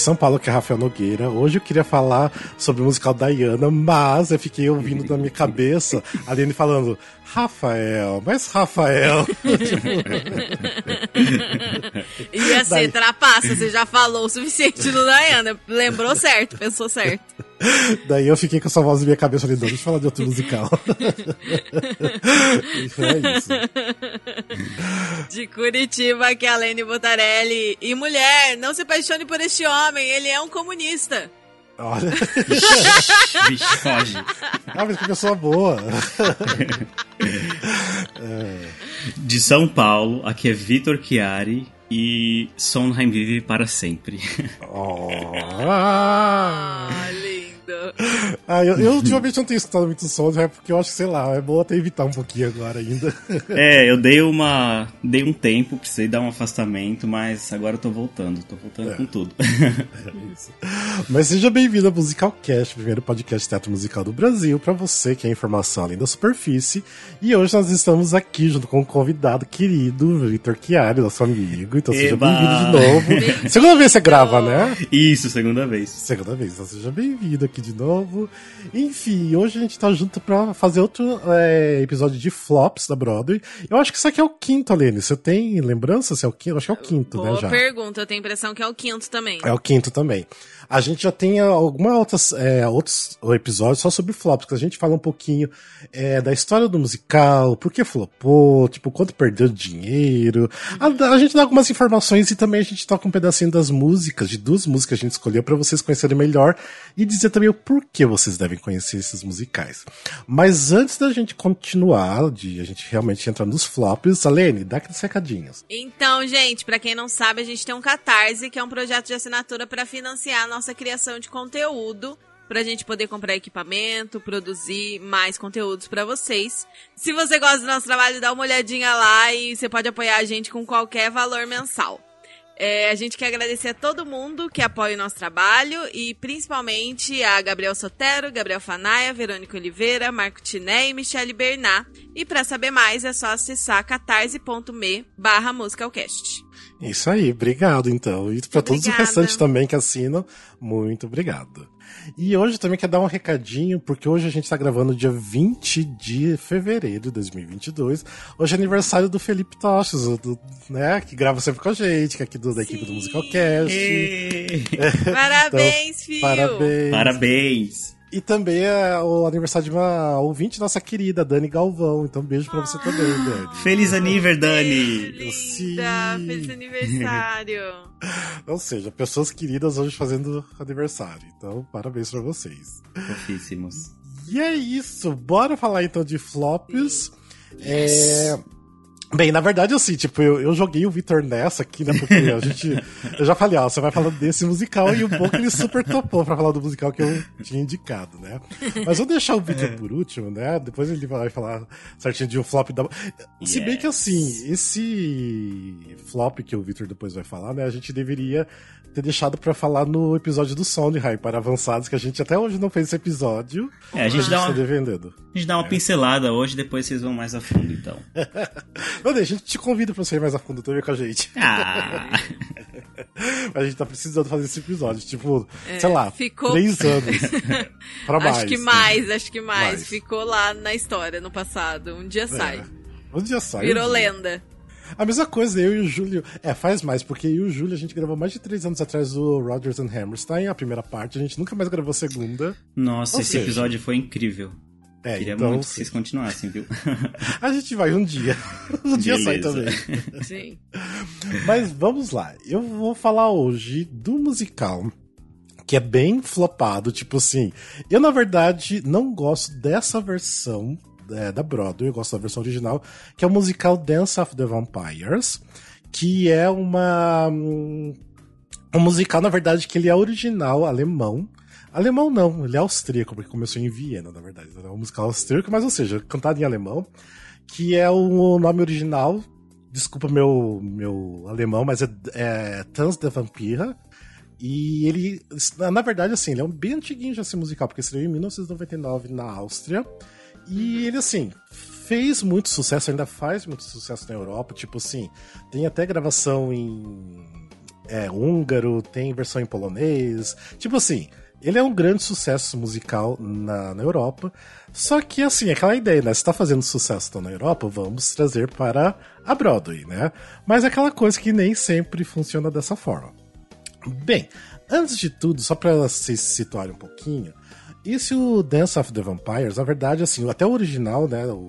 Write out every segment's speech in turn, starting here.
São Paulo, que é Rafael Nogueira. Hoje eu queria falar sobre o musical Diana, mas eu fiquei ouvindo na minha cabeça a Aline falando, Rafael, mas Rafael. Ia ser Daí... trapaça, você já falou o suficiente no Diana. Lembrou certo, pensou certo. Daí eu fiquei com essa voz na minha cabeça falei, deixa eu falar de outro musical. é isso. De Curitiba, que é a Lene Botarelli. E mulher, não se apaixone por este homem, ele é um comunista. Olha. Vixe, foge. Ah, mas que pessoa boa. De São Paulo, aqui é Vitor Chiari e Sondheim vive para sempre. Oh. Ah, ah, eu, eu ultimamente não tenho escutado muito som, é porque eu acho que, sei lá, é bom até evitar um pouquinho agora ainda. É, eu dei uma. dei um tempo, precisei dar um afastamento, mas agora eu tô voltando, tô voltando é. com tudo. É isso. Mas seja bem-vindo ao Musical Cast, primeiro podcast teatro musical do Brasil, para você que é informação além da superfície. E hoje nós estamos aqui junto com um convidado querido, Vitor Chiari, nosso amigo. Então seja bem-vindo de novo. segunda vez você grava, né? Isso, segunda vez. Segunda vez, então seja bem-vindo aqui de novo. Enfim, hoje a gente tá junto pra fazer outro é, episódio de flops da Broadway. Eu acho que isso aqui é o quinto, Alene. Você tem lembrança se é o quinto? Eu acho que é o quinto, Boa né? Já. pergunta, eu tenho a impressão que é o quinto também. É o quinto também. A gente já tem algumas outras é, outros episódios só sobre flops, que a gente fala um pouquinho é, da história do musical, por que flopou, tipo, quanto perdeu dinheiro. A, a, gente dá algumas informações e também a gente toca um pedacinho das músicas, de duas músicas que a gente escolheu para vocês conhecerem melhor e dizer também o porquê vocês devem conhecer esses musicais. Mas antes da gente continuar, de a gente realmente entrar nos flops, Alene, dá aqueles recadinhos. Então, gente, para quem não sabe, a gente tem um Catarse, que é um projeto de assinatura para financiar a nossa criação de conteúdo para a gente poder comprar equipamento, produzir mais conteúdos para vocês. Se você gosta do nosso trabalho, dá uma olhadinha lá e você pode apoiar a gente com qualquer valor mensal. É, a gente quer agradecer a todo mundo que apoia o nosso trabalho e principalmente a Gabriel Sotero, Gabriel Fanaia, Verônica Oliveira, Marco Tiné e Michele Bernat. E para saber mais é só acessar catarse.me barra musicalcast. Isso aí, obrigado então. E para todos os restantes também que assinam, muito obrigado. E hoje também quer dar um recadinho, porque hoje a gente está gravando dia 20 de fevereiro de 2022. Hoje é aniversário do Felipe Toches, do, né, que grava sempre com a gente, que é aqui do, da equipe do Musical Cast. Parabéns, então, filho! Parabéns! Parabéns! E também é o aniversário de uma ouvinte nossa querida, Dani Galvão. Então, beijo pra você ah, também, Dani. Feliz aniversário, Dani! Linda, feliz aniversário! Ou seja, pessoas queridas hoje fazendo aniversário. Então, parabéns pra vocês. Fofíssimos. E é isso. Bora falar então de flops. Yes. É Bem, na verdade, assim, tipo, eu, eu joguei o Vitor nessa aqui, né? Porque a gente. Eu já falei, ó, você vai falando desse musical e um pouco ele super topou pra falar do musical que eu tinha indicado, né? Mas vou deixar o Vitor é. por último, né? Depois ele vai falar certinho de um flop da. Yes. Se bem que assim, esse flop que o Vitor depois vai falar, né? A gente deveria ter deixado para falar no episódio do Sondheim para avançados, que a gente até hoje não fez esse episódio. É, a gente, dá uma, a gente dá uma é. pincelada hoje, depois vocês vão mais a fundo, então. Não, a gente te convida pra você ir mais a fundo também com a gente. Ah. a gente tá precisando fazer esse episódio, tipo, é, sei lá, ficou... três anos pra mais. Acho que mais, acho que mais. mais. Ficou lá na história, no passado. Um dia é. sai. Um dia sai. Virou um dia. lenda. A mesma coisa, eu e o Júlio. É, faz mais, porque eu e o Júlio a gente gravou mais de três anos atrás o Rodgers and Hammerstein, a primeira parte, a gente nunca mais gravou a segunda. Nossa, Ou esse seja... episódio foi incrível. É, Queria então, muito que vocês continuassem, viu? a gente vai um dia. Um dia sai também. Sim. Mas vamos lá. Eu vou falar hoje do musical que é bem flopado, tipo assim. Eu, na verdade, não gosto dessa versão é, da Broadway, eu gosto da versão original, que é o musical Dance of the Vampires, que é uma. Um, um musical, na verdade, que ele é original alemão. Alemão não, ele é austríaco, porque começou em Viena, na verdade. É um musical austríaco, mas ou seja, cantado em alemão, que é o nome original. Desculpa meu, meu alemão, mas é, é Tanz der Vampira. E ele, na verdade, assim, ele é um bem antiguinho já esse musical, porque estreou em 1999 na Áustria. E ele, assim, fez muito sucesso, ainda faz muito sucesso na Europa. Tipo assim, tem até gravação em é, húngaro, tem versão em polonês. Tipo assim, ele é um grande sucesso musical na, na Europa. Só que, assim, aquela ideia, né? Se tá fazendo sucesso na Europa, vamos trazer para a Broadway, né? Mas é aquela coisa que nem sempre funciona dessa forma. Bem, antes de tudo, só para vocês se situarem um pouquinho, esse o Dance of the Vampires, na verdade, assim, até o original, né, o,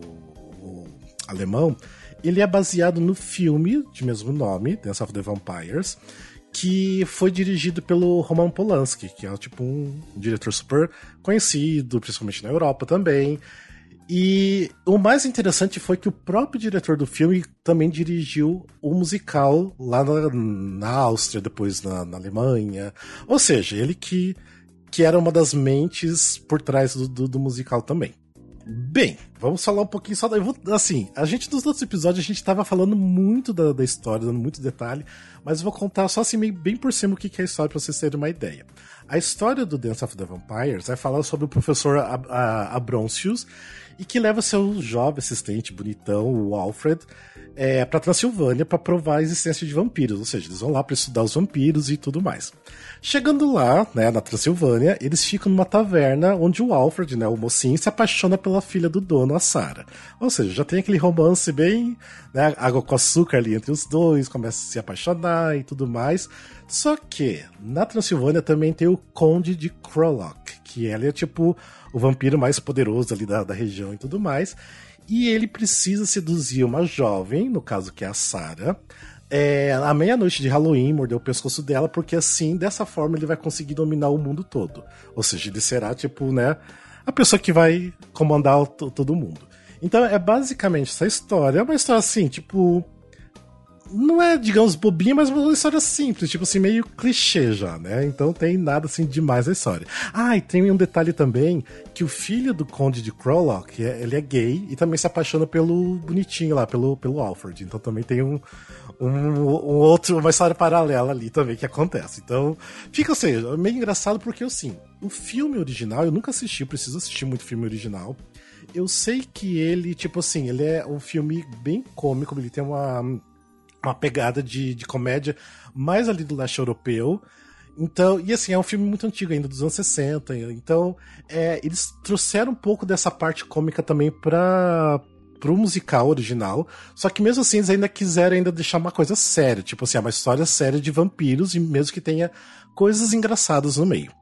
o alemão, ele é baseado no filme de mesmo nome, Dance of the Vampires, que foi dirigido pelo Roman Polanski, que é tipo um diretor super conhecido, principalmente na Europa também. E o mais interessante foi que o próprio diretor do filme também dirigiu o musical lá na, na Áustria, depois na, na, Alemanha. Ou seja, ele que, que era uma das mentes por trás do, do, do musical também. Bem, vamos falar um pouquinho só da. Vou, assim, a gente nos outros episódios a gente tava falando muito da, da história, dando muito detalhe, mas eu vou contar só assim, bem por cima o que, que é a história pra vocês terem uma ideia. A história do Dance of the Vampires vai falar sobre o professor Ab Abroncius e que leva seu jovem assistente bonitão, o Alfred, é, para Transilvânia para provar a existência de vampiros, ou seja, eles vão lá para estudar os vampiros e tudo mais. Chegando lá, né, na Transilvânia, eles ficam numa taverna onde o Alfred, né, o mocinho, se apaixona pela filha do dono, a Sarah. Ou seja, já tem aquele romance bem, né, água com açúcar ali entre os dois, começa a se apaixonar e tudo mais. Só que na Transilvânia também tem o Conde de Krolok, que ele é tipo o vampiro mais poderoso ali da, da região e tudo mais. E ele precisa seduzir uma jovem, no caso que é a Sarah, é, à meia-noite de Halloween, morder o pescoço dela, porque assim, dessa forma, ele vai conseguir dominar o mundo todo. Ou seja, ele será, tipo, né, a pessoa que vai comandar todo mundo. Então é basicamente essa história. É uma história assim, tipo, não é, digamos, bobinha, mas uma história simples, tipo assim, meio clichê já, né? Então tem nada assim demais na história. Ah, e tem um detalhe também, que o filho do Conde de Crowlock, é, ele é gay e também se apaixona pelo bonitinho lá, pelo, pelo Alfred. Então também tem um, um, um outro, uma história paralela ali também que acontece. Então, fica assim, meio engraçado porque, assim, o filme original, eu nunca assisti, preciso assistir muito filme original. Eu sei que ele, tipo assim, ele é um filme bem cômico, ele tem uma uma pegada de, de comédia mais ali do leste europeu. Então, e assim, é um filme muito antigo ainda, dos anos 60. Então, é, eles trouxeram um pouco dessa parte cômica também para pro musical original. Só que mesmo assim, eles ainda quiseram ainda deixar uma coisa séria. Tipo assim, é uma história séria de vampiros, e mesmo que tenha coisas engraçadas no meio.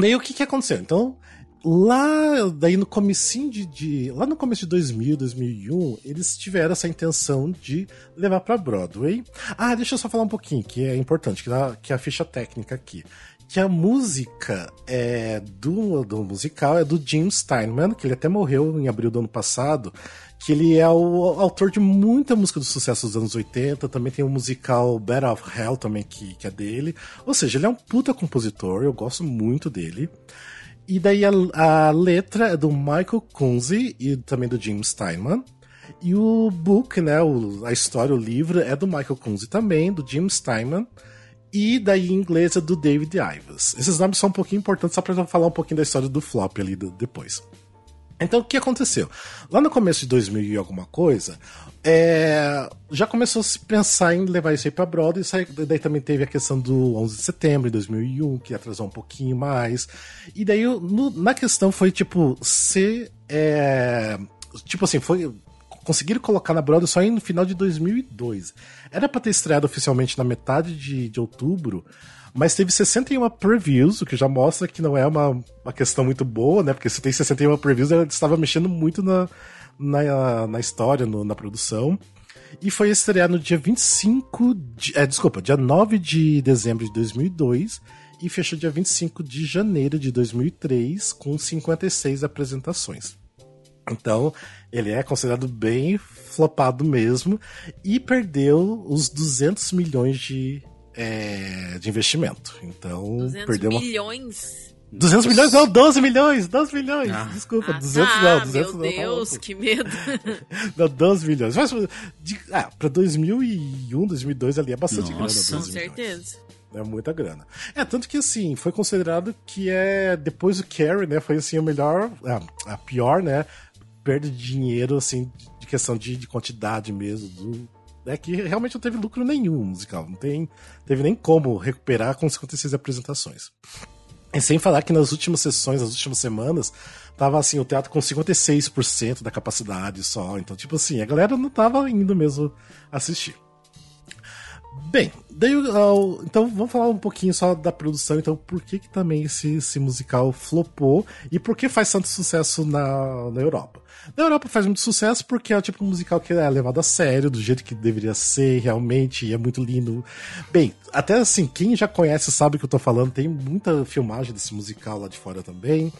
E aí, o que que aconteceu? Então, Lá, daí no comecinho de, de, Lá no começo de 2000, 2001, eles tiveram essa intenção de levar para Broadway. Ah, deixa eu só falar um pouquinho, que é importante, que, dá, que é a ficha técnica aqui. Que a música é do, do musical é do Jim Steinman, que ele até morreu em abril do ano passado, que ele é o autor de muita música do sucesso dos anos 80, também tem o musical Battle of Hell também, que, que é dele. Ou seja, ele é um puta compositor, eu gosto muito dele. E daí a, a letra é do Michael Kunze e também do Jim Steinman. E o book, né, o, a história, o livro, é do Michael Kunze também, do Jim Steinman. E inglês é do David Ives. Esses nomes são um pouquinho importantes só pra falar um pouquinho da história do flop ali do, depois. Então, o que aconteceu? Lá no começo de 2000 e alguma coisa, é, já começou a se pensar em levar isso aí pra Broadway, e daí também teve a questão do 11 de setembro de 2001, que atrasou um pouquinho mais, e daí no, na questão foi, tipo, ser, é, tipo assim, foi, conseguiram colocar na Broadway só no final de 2002. Era pra ter estreado oficialmente na metade de, de outubro, mas teve 61 previews, o que já mostra que não é uma, uma questão muito boa, né? Porque se tem 61 previews, ela estava mexendo muito na, na, na história, no, na produção. E foi estrear no dia 25 de, é, desculpa, dia 9 de dezembro de 2002 e fechou dia 25 de janeiro de 2003 com 56 apresentações. Então, ele é considerado bem flopado mesmo e perdeu os 200 milhões de é, de investimento. Então, 200 perdeu uma... milhões? 200 milhões? Não, 12 milhões! 12 milhões! Ah. Desculpa, ah, 200 tá, não, 200 meu não. Deus, que medo! não, 12 milhões. Mas, de, ah, pra 2001, 2002 ali é bastante Nossa, grana. Com certeza. É muita grana. É, tanto que assim, foi considerado que é, depois do Carrie, né, foi assim, o melhor, a, a pior, né, perda de dinheiro, assim, de questão de, de quantidade mesmo, do, é que realmente não teve lucro nenhum musical. Não tem, teve nem como recuperar com 56 apresentações. E sem falar que nas últimas sessões, nas últimas semanas, tava assim, o teatro com 56% da capacidade só. Então, tipo assim, a galera não tava indo mesmo assistir. Bem, daí, uh, então vamos falar um pouquinho só da produção, então por que, que também esse, esse musical flopou e por que faz tanto sucesso na, na Europa? Na Europa faz muito sucesso porque é o tipo de musical que é levado a sério, do jeito que deveria ser, realmente, e é muito lindo. Bem, até assim, quem já conhece sabe o que eu tô falando, tem muita filmagem desse musical lá de fora também.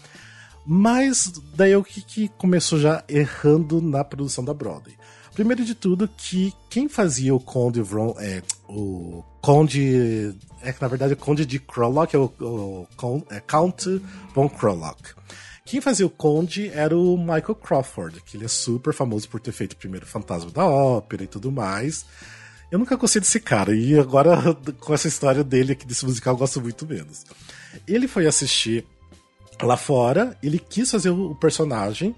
Mas daí o que, que começou já errando na produção da Broadway? Primeiro de tudo, que quem fazia o Conde Vron, é, o Conde. É que na verdade o Conde de Krolok, é o, o, o é Count von Krolok. Quem fazia o Conde era o Michael Crawford, que ele é super famoso por ter feito o primeiro Fantasma da Ópera e tudo mais. Eu nunca gostei desse cara, e agora com essa história dele aqui desse musical eu gosto muito menos. Ele foi assistir lá fora, ele quis fazer o personagem,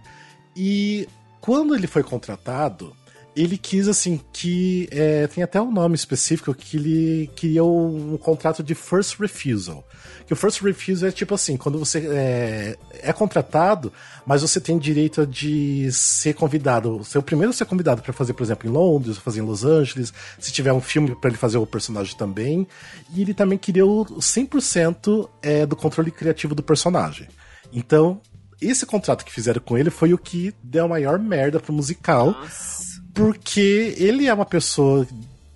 e quando ele foi contratado, ele quis, assim, que. É, tem até um nome específico que ele queria um, um, contrato de first refusal. Que o first refusal é tipo assim: quando você é, é contratado, mas você tem direito de ser convidado. Ser o primeiro a ser convidado para fazer, por exemplo, em Londres, fazer em Los Angeles, se tiver um filme para ele fazer o personagem também. E ele também queria o 100% é, do controle criativo do personagem. Então, esse contrato que fizeram com ele foi o que deu a maior merda pro musical. Nossa porque ele é uma pessoa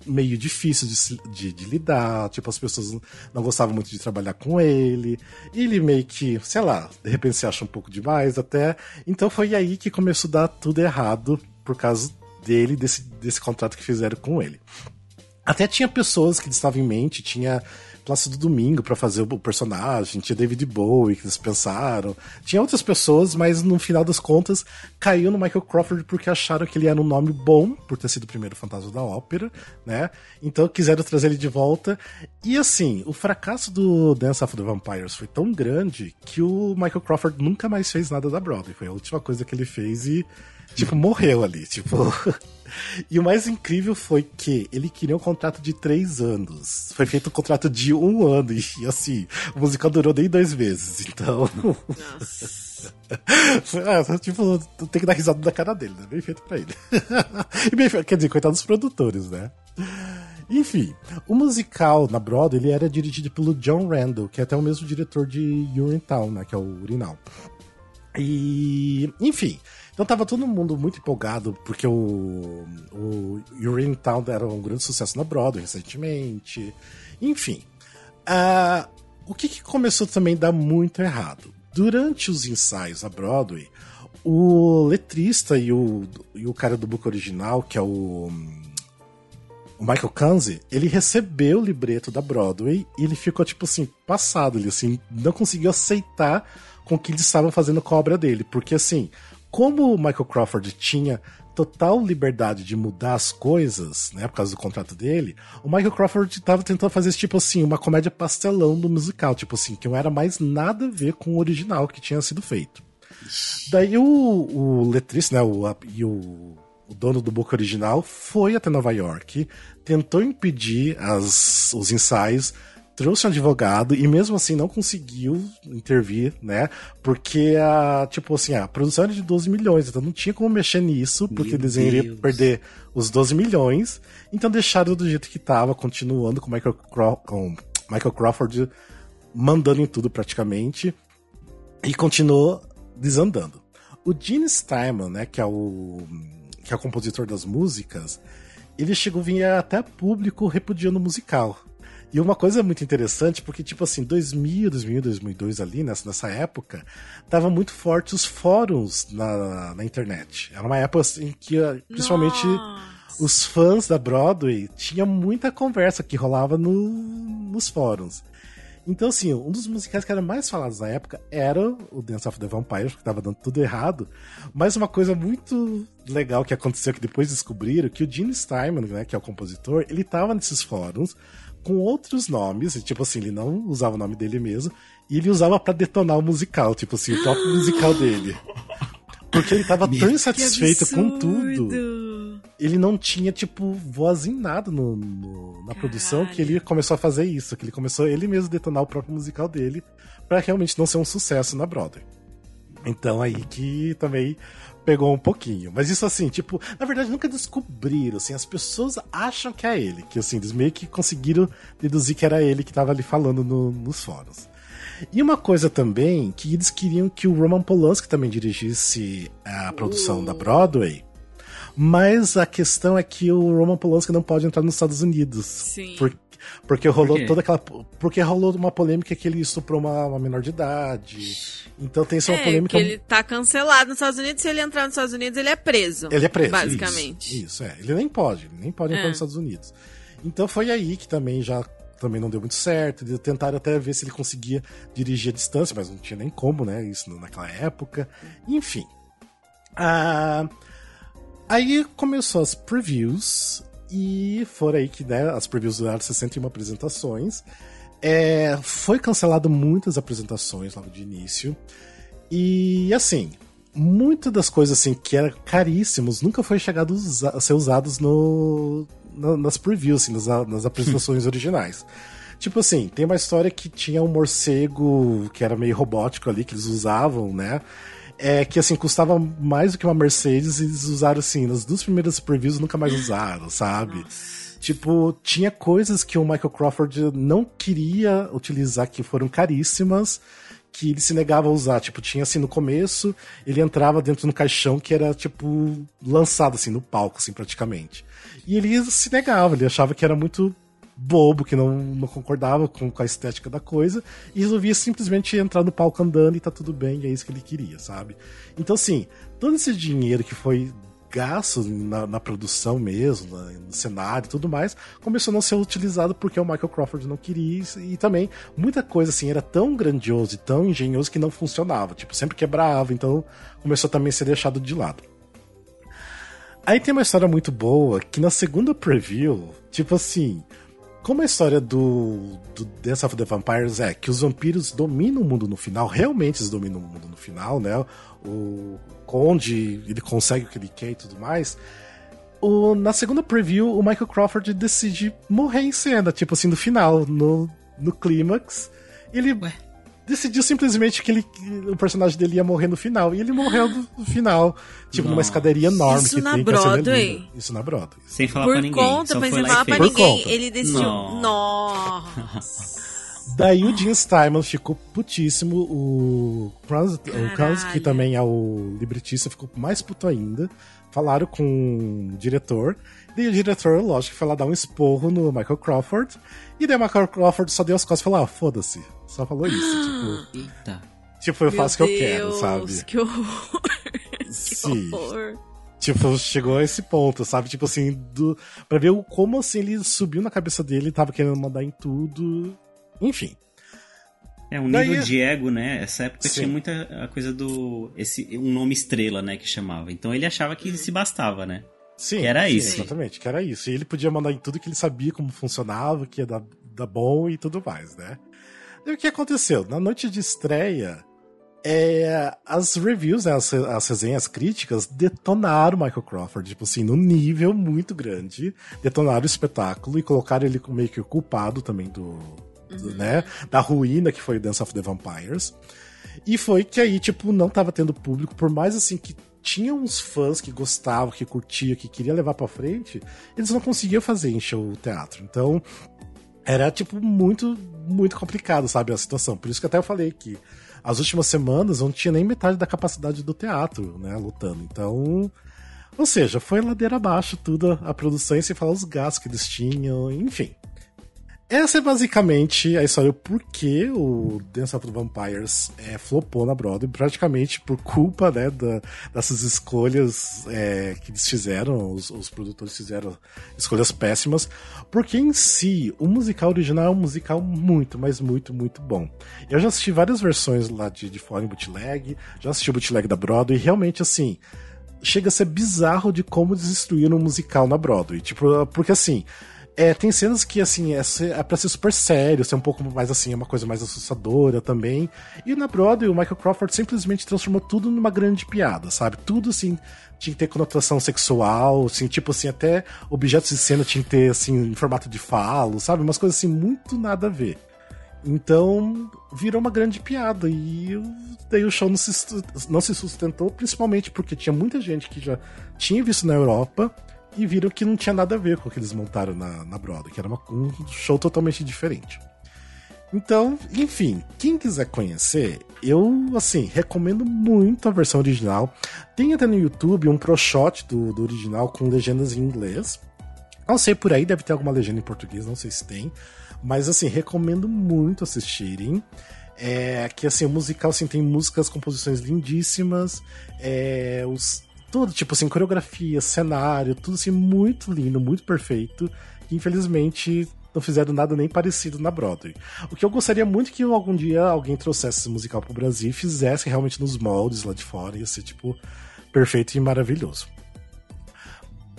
meio difícil de, de, de, lidar, tipo, as pessoas não gostavam muito de trabalhar com ele, ele meio que, sei lá, de repente se acha um pouco demais até. Então foi aí que começou a dar tudo errado por causa dele, desse, desse contrato que fizeram com ele. Até tinha pessoas que estavam em mente, tinha Plácido Domingo para fazer o personagem, tinha David Bowie que eles pensaram, tinha outras pessoas, mas no final das contas caiu no Michael Crawford porque acharam que ele era um nome bom, por ter sido o primeiro fantasma da ópera, né? Então quiseram trazer ele de volta. E assim, o fracasso do Dance of the Vampires foi tão grande que o Michael Crawford nunca mais fez nada da Broadway. Foi a última coisa que ele fez e, tipo, morreu ali. Tipo. E o mais incrível foi que ele queria um contrato de três anos. Foi feito um contrato de um ano. E assim, o musical durou nem dois meses. Então. Nossa. ah, tipo, tem que dar risada na cara dele, né? Bem feito pra ele. e bem, quer dizer, coitado dos produtores, né? Enfim, o musical na Broadway ele era dirigido pelo John Randall, que é até o mesmo diretor de Urinetown, né? Que é o Urinal. E, enfim, então tava todo mundo muito empolgado, porque o, o Town era um grande sucesso na Broadway recentemente. Enfim. Uh, o que, que começou também a dar muito errado? Durante os ensaios na Broadway, o letrista e o, e o cara do book original, que é o, o Michael Kanzi, ele recebeu o libreto da Broadway e ele ficou, tipo assim, passado. Ele, assim, não conseguiu aceitar com o que eles estavam fazendo com a obra dele. Porque, assim, como o Michael Crawford tinha total liberdade de mudar as coisas, né, por causa do contrato dele, o Michael Crawford estava tentando fazer tipo assim, uma comédia pastelão no musical, tipo assim, que não era mais nada a ver com o original que tinha sido feito. Daí o, o letrista, né, o, e o, o dono do book original foi até Nova York, tentou impedir as, os ensaios, trouxe um advogado e mesmo assim não conseguiu intervir, né? Porque a, tipo assim, a produção era de 12 milhões, então não tinha como mexer nisso, porque Meu eles iriam perder os 12 milhões. Então deixaram do jeito que tava, continuando com Michael, Craw com Michael Crawford mandando em tudo praticamente. E continuou desandando. O Gene Steinman, né, que é o que é o compositor das músicas, ele chegou a vir até público repudiando o musical. E uma coisa muito interessante, porque, tipo assim, 2000, 2000, 2002 ali, nessa, nessa época, tava muito forte os fóruns na, na internet. Era uma época assim, que, ah, principalmente, Nossa. os fãs da Broadway tinha muita conversa que rolava no, nos fóruns. Então, assim, um dos musicais que era mais falados na época era o Dance of the Vampires, que tava dando tudo errado. Mas uma coisa muito legal que aconteceu, que depois descobriram, que o Gene Steinman, né, que é o compositor, ele tava nesses fóruns com outros nomes, tipo assim, ele não usava o nome dele mesmo, e ele usava para detonar o musical, tipo assim, o próprio musical dele. Porque ele tava tão insatisfeito com tudo ele não tinha, tipo, voz em nada no, no na produção, que ele começou a fazer isso, que ele começou ele mesmo detonar o próprio musical dele para realmente não ser um sucesso na Broadway. Então aí que também pegou um pouquinho. Mas isso assim, tipo, na verdade nunca descobriram, assim, as pessoas acham que é ele, que assim, eles meio que conseguiram deduzir que era ele que tava ali falando no, nos fóruns. E uma coisa também, que eles queriam que o Roman Polanski também dirigisse a produção uh. da Broadway, mas a questão é que o Roman Polanski não pode entrar nos Estados Unidos. Sim. Por, porque rolou Por toda aquela. Porque rolou uma polêmica que ele estuprou uma, uma menor de idade. Então tem essa é, polêmica. ele tá cancelado nos Estados Unidos. Se ele entrar nos Estados Unidos, ele é preso. Ele é preso. Basicamente. Isso, isso é. Ele nem pode, nem pode entrar é. nos Estados Unidos. Então foi aí que também já também não deu muito certo. Eles tentaram até ver se ele conseguia dirigir a distância, mas não tinha nem como, né? Isso naquela época. Enfim. Ah, aí começou as previews e foram aí que né, as previews duraram 61 apresentações. É, foi cancelado muitas apresentações logo de início. E assim, muitas das coisas assim que eram caríssimos nunca foi chegado a ser usados no, nas previews, assim, nas, nas apresentações originais. Tipo assim, tem uma história que tinha um morcego que era meio robótico ali, que eles usavam, né? É que assim, custava mais do que uma Mercedes e eles usaram assim, nas duas primeiras previews nunca mais usaram, sabe? Nossa. Tipo, tinha coisas que o Michael Crawford não queria utilizar que foram caríssimas que ele se negava a usar. Tipo, tinha assim no começo, ele entrava dentro do caixão que era, tipo, lançado assim no palco, assim, praticamente. E ele se negava, ele achava que era muito bobo, que não, não concordava com, com a estética da coisa, e resolvia simplesmente entrar no palco andando e tá tudo bem, e é isso que ele queria, sabe? Então, assim, todo esse dinheiro que foi gasto na, na produção mesmo, na, no cenário e tudo mais, começou a não ser utilizado porque o Michael Crawford não queria e, e também muita coisa assim era tão grandioso e tão engenhoso que não funcionava, tipo, sempre quebrava, então começou também a ser deixado de lado. Aí tem uma história muito boa que na segunda preview, tipo assim, como a história do, do Dance of the Vampires é que os vampiros dominam o mundo no final, realmente eles dominam o mundo no final, né? O Conde, ele consegue o que ele quer e tudo mais. O, na segunda preview, o Michael Crawford decide morrer em cena, tipo assim, no final, no, no clímax. Ele Ué? Decidiu simplesmente que ele, o personagem dele ia morrer no final. E ele morreu no final. Tipo, numa escadaria enorme Isso que na tem Broadway. Isso na Broadway. Sem falar Por pra ninguém. conta, Só mas foi sem falar pra fez. ninguém. conta. Ele decidiu. Não. Nossa. Daí o Jim Steinman ficou putíssimo. O Krans, o Krans, que também é o libretista, ficou mais puto ainda. Falaram com o diretor. E o diretor, lógico, foi lá dar um esporro no Michael Crawford. E daí o Michael Crawford só deu as costas e falou: ah, foda-se. Só falou isso. tipo, Eita. tipo, eu Meu faço o que eu quero, Deus, sabe? Que horror. que Sim. horror. Tipo, chegou a esse ponto, sabe? Tipo assim, do, pra ver como assim ele subiu na cabeça dele, tava querendo mandar em tudo. Enfim. É, um Daí- nível de ego, né? Essa época Sim. tinha muita a coisa do. Esse, um nome estrela, né? Que chamava. Então ele achava que se bastava, né? Sim, Que era sim, isso. Exatamente, que era isso. E ele podia mandar em tudo que ele sabia como funcionava, que ia dar, dar bom e tudo mais, né? E o que aconteceu? Na noite de estreia, é, as reviews, né, as, as resenhas críticas detonaram o Michael Crawford, tipo assim, num nível muito grande. Detonaram o espetáculo e colocaram ele como meio que o culpado também do, do, né, da ruína que foi o Dance of the Vampires. E foi que aí, tipo, não tava tendo público, por mais assim que tinha uns fãs que gostavam, que curtiam, que queria levar pra frente, eles não conseguiam fazer encher o teatro. Então, era, tipo, muito, muito complicado, sabe, a situação. Por isso que até eu falei que as últimas semanas não tinha nem metade da capacidade do teatro, né, lutando. Então, ou seja, foi ladeira abaixo tudo a produção, e sem falar os gastos que eles tinham, enfim. Essa é basicamente a história, o porquê o Dance of the Vampires é, flopou na Broadway, praticamente por culpa né, da- dessas escolhas é, que eles fizeram, os, os produtores fizeram escolhas péssimas, porque em si, o musical original é um musical muito, mas muito, muito bom. Eu já assisti várias versões lá de, de fora em bootleg, já assisti o bootleg da Broadway, e realmente assim, chega a ser bizarro de como destruíram o musical na Broadway. Tipo, porque assim, É, tem cenas que, assim, é, é pra ser super sério, ser um pouco mais, assim, é uma coisa mais assustadora também. E na Broadway, o Michael Crawford simplesmente transformou tudo numa grande piada, sabe? Tudo, assim, tinha que ter conotação sexual, assim, tipo assim, até objetos de cena tinha que ter, assim, em formato de falo, sabe? Umas coisas, assim, muito nada a ver. Então, virou uma grande piada. E daí o show não se, não se sustentou, principalmente porque tinha muita gente que já tinha visto na Europa e viram que não tinha nada a ver com o que eles montaram na, na Broadway, que era uma, um show totalmente diferente. Então, enfim, quem quiser conhecer, eu, assim, recomendo muito a versão original. Tem até no YouTube um pro shot do, do original com legendas em inglês. Não sei por aí, deve ter alguma legenda em português, não sei se tem. Mas, assim, recomendo muito assistirem. É, que, assim, o musical, assim, tem músicas, composições lindíssimas. É, os, tudo, tipo assim, coreografia, cenário, tudo assim, muito lindo, muito perfeito. E, infelizmente, não fizeram nada nem parecido na Broadway. O que eu gostaria muito que algum dia alguém trouxesse esse musical pro Brasil e fizesse realmente nos moldes lá de fora, ia ser, tipo, perfeito e maravilhoso.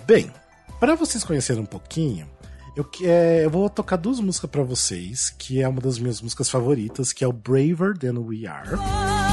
Bem, para vocês conhecerem um pouquinho, eu, é, eu vou tocar duas músicas para vocês, que é uma das minhas músicas favoritas, que é o Braver Than We Are.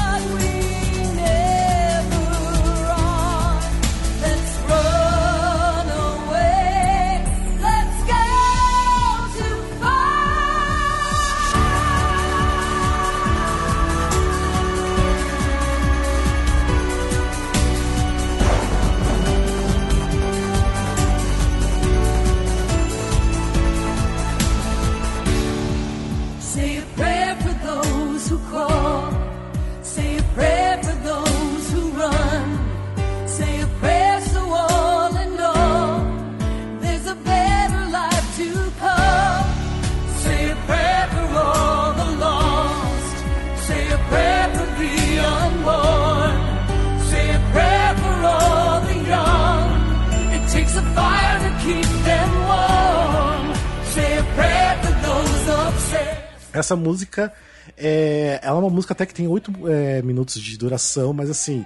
Essa música é, ela é uma música até que tem oito é, minutos de duração, mas assim,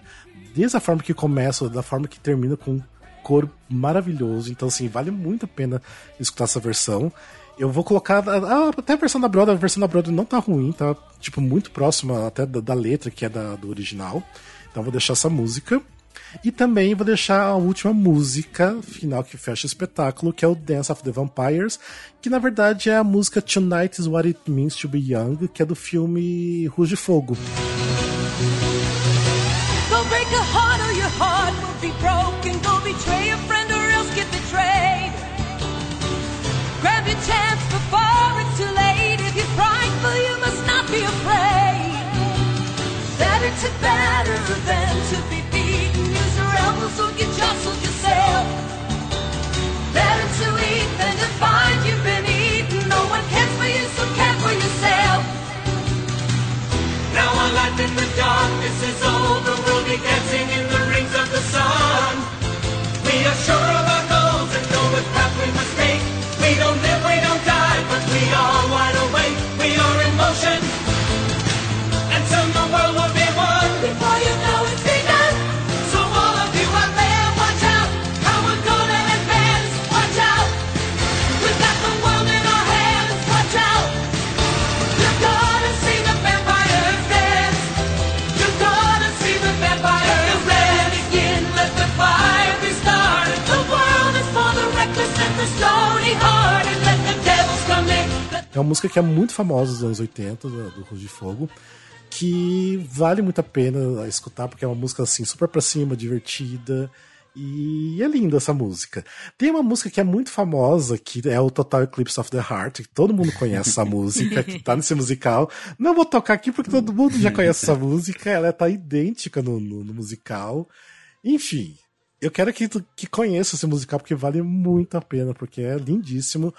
desde a forma que começa, da forma que termina com um coro maravilhoso. Então, assim, vale muito a pena escutar essa versão. Eu vou colocar. até a versão da Broadway, a versão da Broadway não tá ruim, tá tipo muito próxima até da, da letra que é da, do original. Então vou deixar essa música. E também vou deixar a última música final que fecha o espetáculo, que é o Dance of the Vampires, que na verdade é a música Tonight is What It Means to Be Young, que é do filme Ruge Fogo. Yourself. É uma música que é muito famosa dos anos 80, do, Rus de Fogo, que vale muito a pena escutar, porque é uma música assim, super pra cima, divertida. E é linda essa música. Tem uma música que é muito famosa, que é o Total Eclipse of the Heart, que todo mundo conhece essa música, que tá nesse musical. Não vou tocar aqui porque todo mundo já conhece essa música, ela tá idêntica no, no, no musical. Enfim, eu quero que, que conheça esse musical porque vale muito a pena, porque é lindíssimo.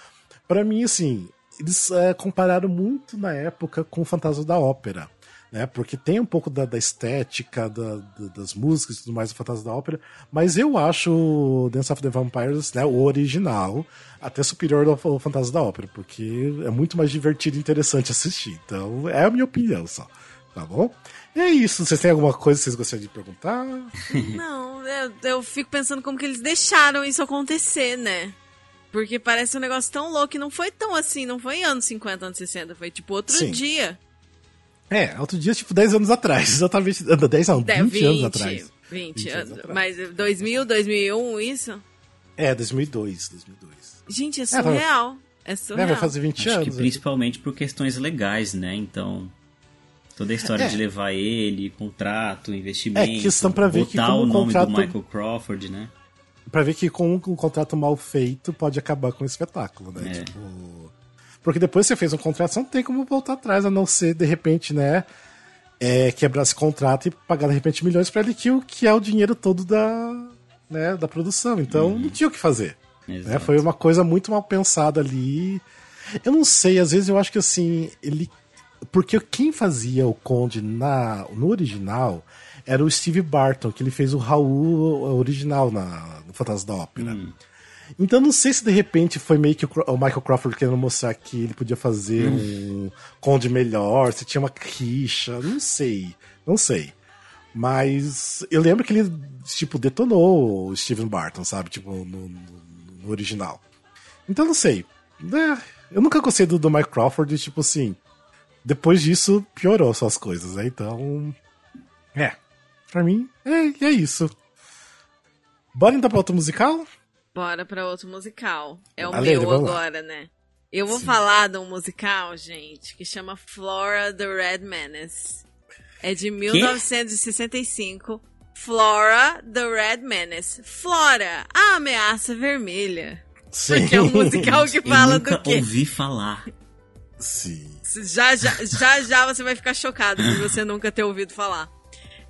Para mim, assim, eles é, compararam muito na época com o Fantasma da Ópera. Né, porque tem um pouco da, da estética, da, da, das músicas e tudo mais do Fantasma da Ópera, mas eu acho Dance of the Vampires, né, o original, até superior ao Fantasma da Ópera, porque é muito mais divertido e interessante assistir. Então, é a minha opinião só. Tá bom? E é isso. Vocês têm alguma coisa que vocês gostariam de perguntar? Não, eu, eu fico pensando como que eles deixaram isso acontecer, né? Porque parece um negócio tão louco e não foi tão assim, não foi anos 50, anos 60, foi tipo outro Sim. dia. É, outro dia, tipo, 10 anos atrás. Exatamente. 10 não, 20, É, 20 anos atrás. 20, 20 anos atrás. Mas 2000, 2001, isso? É, 2002, 2002. Gente, é vai- surreal. É É, surreal. vai fazer 20 Acho anos. que principalmente por questões legais, né? Então, toda a história É. de levar ele, contrato, investimento, É, questão pra ver que botar como o o nome contrato- do Michael Crawford, né? Pra ver que com um contrato mal feito pode acabar com o espetáculo, né? É. Tipo. Porque depois que você fez um contrato, você não tem como voltar atrás, a não ser, de repente, né? É, quebrar esse contrato e pagar, de repente, milhões pra ele, que, o- que é o dinheiro todo da, né, da produção. Então, não tinha o que fazer. né? Foi uma coisa muito mal pensada ali. Eu não sei, às vezes eu acho que assim, ele. Porque quem fazia o Conde na, no original era o Steve Barton, que ele fez o Raul original na, no Fantasma da Ópera. Então não sei se de repente foi meio que o, Michael Crawford querendo mostrar que ele podia fazer um Conde melhor, se tinha uma rixa, não sei, não sei. Mas eu lembro que ele, tipo, detonou o Steven Barton, sabe? Tipo, no, no- original. Então não sei. É, eu nunca gostei do, do Mike Crawford, e, tipo assim. Depois disso, piorou suas coisas, né? Então. É. Pra mim, é, é isso. Bora então pra outro musical? Bora pra outro musical. É o meu vamos lá. agora, né? Eu vou Sim. falar de um musical, gente, que chama Flora the Red Menace. É de 1965. Flora the Red Menace. Flora, a ameaça vermelha. Sim. Porque é um musical que Eu fala nunca do quê? ouvi falar. Sim. Já, já, já, já você vai ficar chocado por você nunca ter ouvido falar.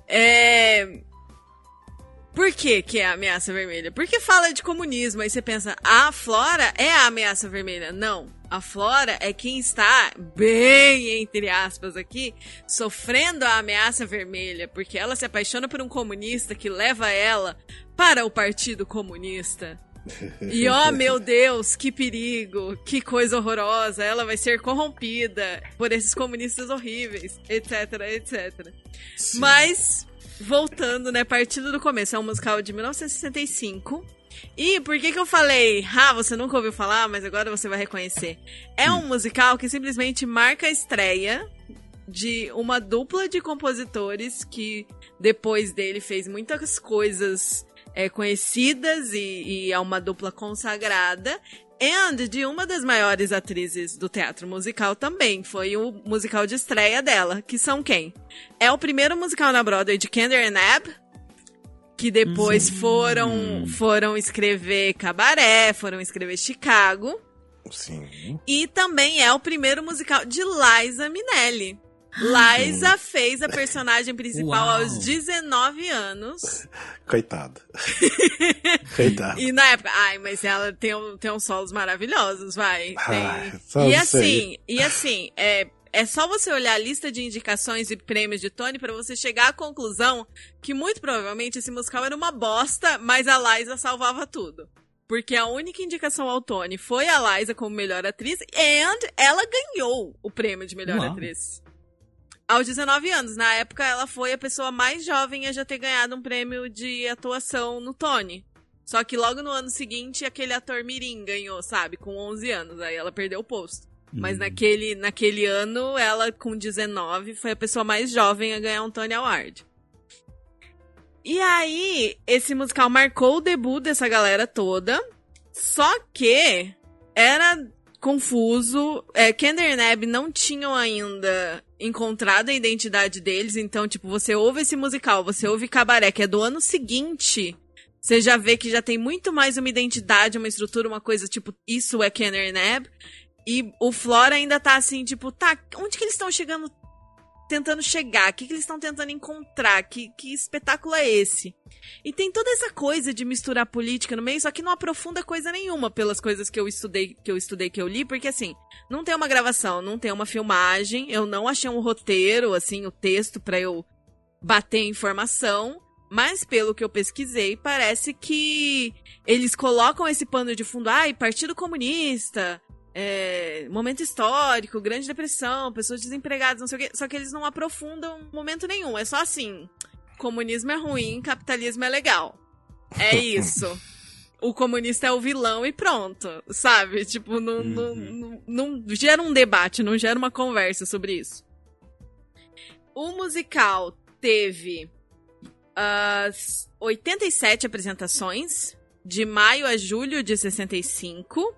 É... Por que, que é a ameaça vermelha? Porque fala de comunismo. Aí você pensa, a Flora é a ameaça vermelha. Não. A Flora é quem está, bem entre aspas aqui, sofrendo a ameaça vermelha. Porque ela se apaixona por um comunista que leva ela para o Partido Comunista. E ó, meu Deus, que perigo, que coisa horrorosa. Ela vai ser corrompida por esses comunistas horríveis, etc, etc. Sim. Mas, voltando, né, partindo do começo, é um musical de 1965. E por que que eu falei, ah, você nunca ouviu falar, mas agora você vai reconhecer? É um musical que simplesmente marca a estreia de uma dupla de compositores que depois dele fez muitas coisas é, conhecidas e, e é uma dupla consagrada. And de uma das maiores atrizes do teatro musical também. Foi o musical de estreia dela, que são quem? É o primeiro musical na Broadway de Kander and Ebb, que depois foram, foram escrever Cabaré, foram escrever Chicago. Sim. E também é o primeiro musical de Liza Minnelli. Liza fez a personagem principal Uau. aos 19 anos. Coitada. Coitada. E na época, ai, mas ela tem, um- tem uns solos maravilhosos, vai. Ai, só E assim, sei. e assim, é, é só você olhar a lista de indicações e prêmios de Tony pra você chegar à conclusão que muito provavelmente esse musical era uma bosta, mas a Liza salvava tudo. Porque a única indicação ao Tony foi a Liza como melhor atriz and ela ganhou o prêmio de melhor Uau. atriz. Aos 19 anos. Na época, ela foi a pessoa mais jovem a já ter ganhado um prêmio de atuação no Tony. Só que logo no ano seguinte, aquele ator Mirim ganhou, sabe? Com 11 anos. Aí ela perdeu o posto. Mas Hum. naquele, naquele ano, ela com 19 foi a pessoa mais jovem a ganhar um Tony Award. E aí, esse musical marcou o debut dessa galera toda. Só que era confuso. É, Kender e Neb não tinham ainda encontrado a identidade deles. Então, tipo, você ouve esse musical, você ouve Cabaré, que é do ano seguinte. Você já vê que já tem muito mais uma identidade, uma estrutura, uma coisa tipo, isso é Kenner Neb. E o Flora ainda tá assim, tipo, tá, onde que eles estão chegando, tentando chegar? O que, que eles estão tentando encontrar? Que, que espetáculo é esse? E tem toda essa coisa de misturar política no meio, só que não aprofunda coisa nenhuma pelas coisas que eu estudei, que eu estudei, que eu li, porque assim, não tem uma gravação, não tem uma filmagem, eu não achei um roteiro, assim, o texto pra eu bater informação, mas pelo que eu pesquisei, parece que eles colocam esse pano de fundo, ai, Partido Comunista, é, momento histórico, Grande Depressão, pessoas desempregadas, não sei o quê, só que eles não aprofundam momento nenhum, é só assim, comunismo é ruim, capitalismo é legal. É isso. o comunista é o vilão e pronto, sabe? Tipo, não, uhum. não, não, não, gera um debate, não gera uma conversa sobre isso. O musical teve uh, 87 apresentações, de maio a julho de 65,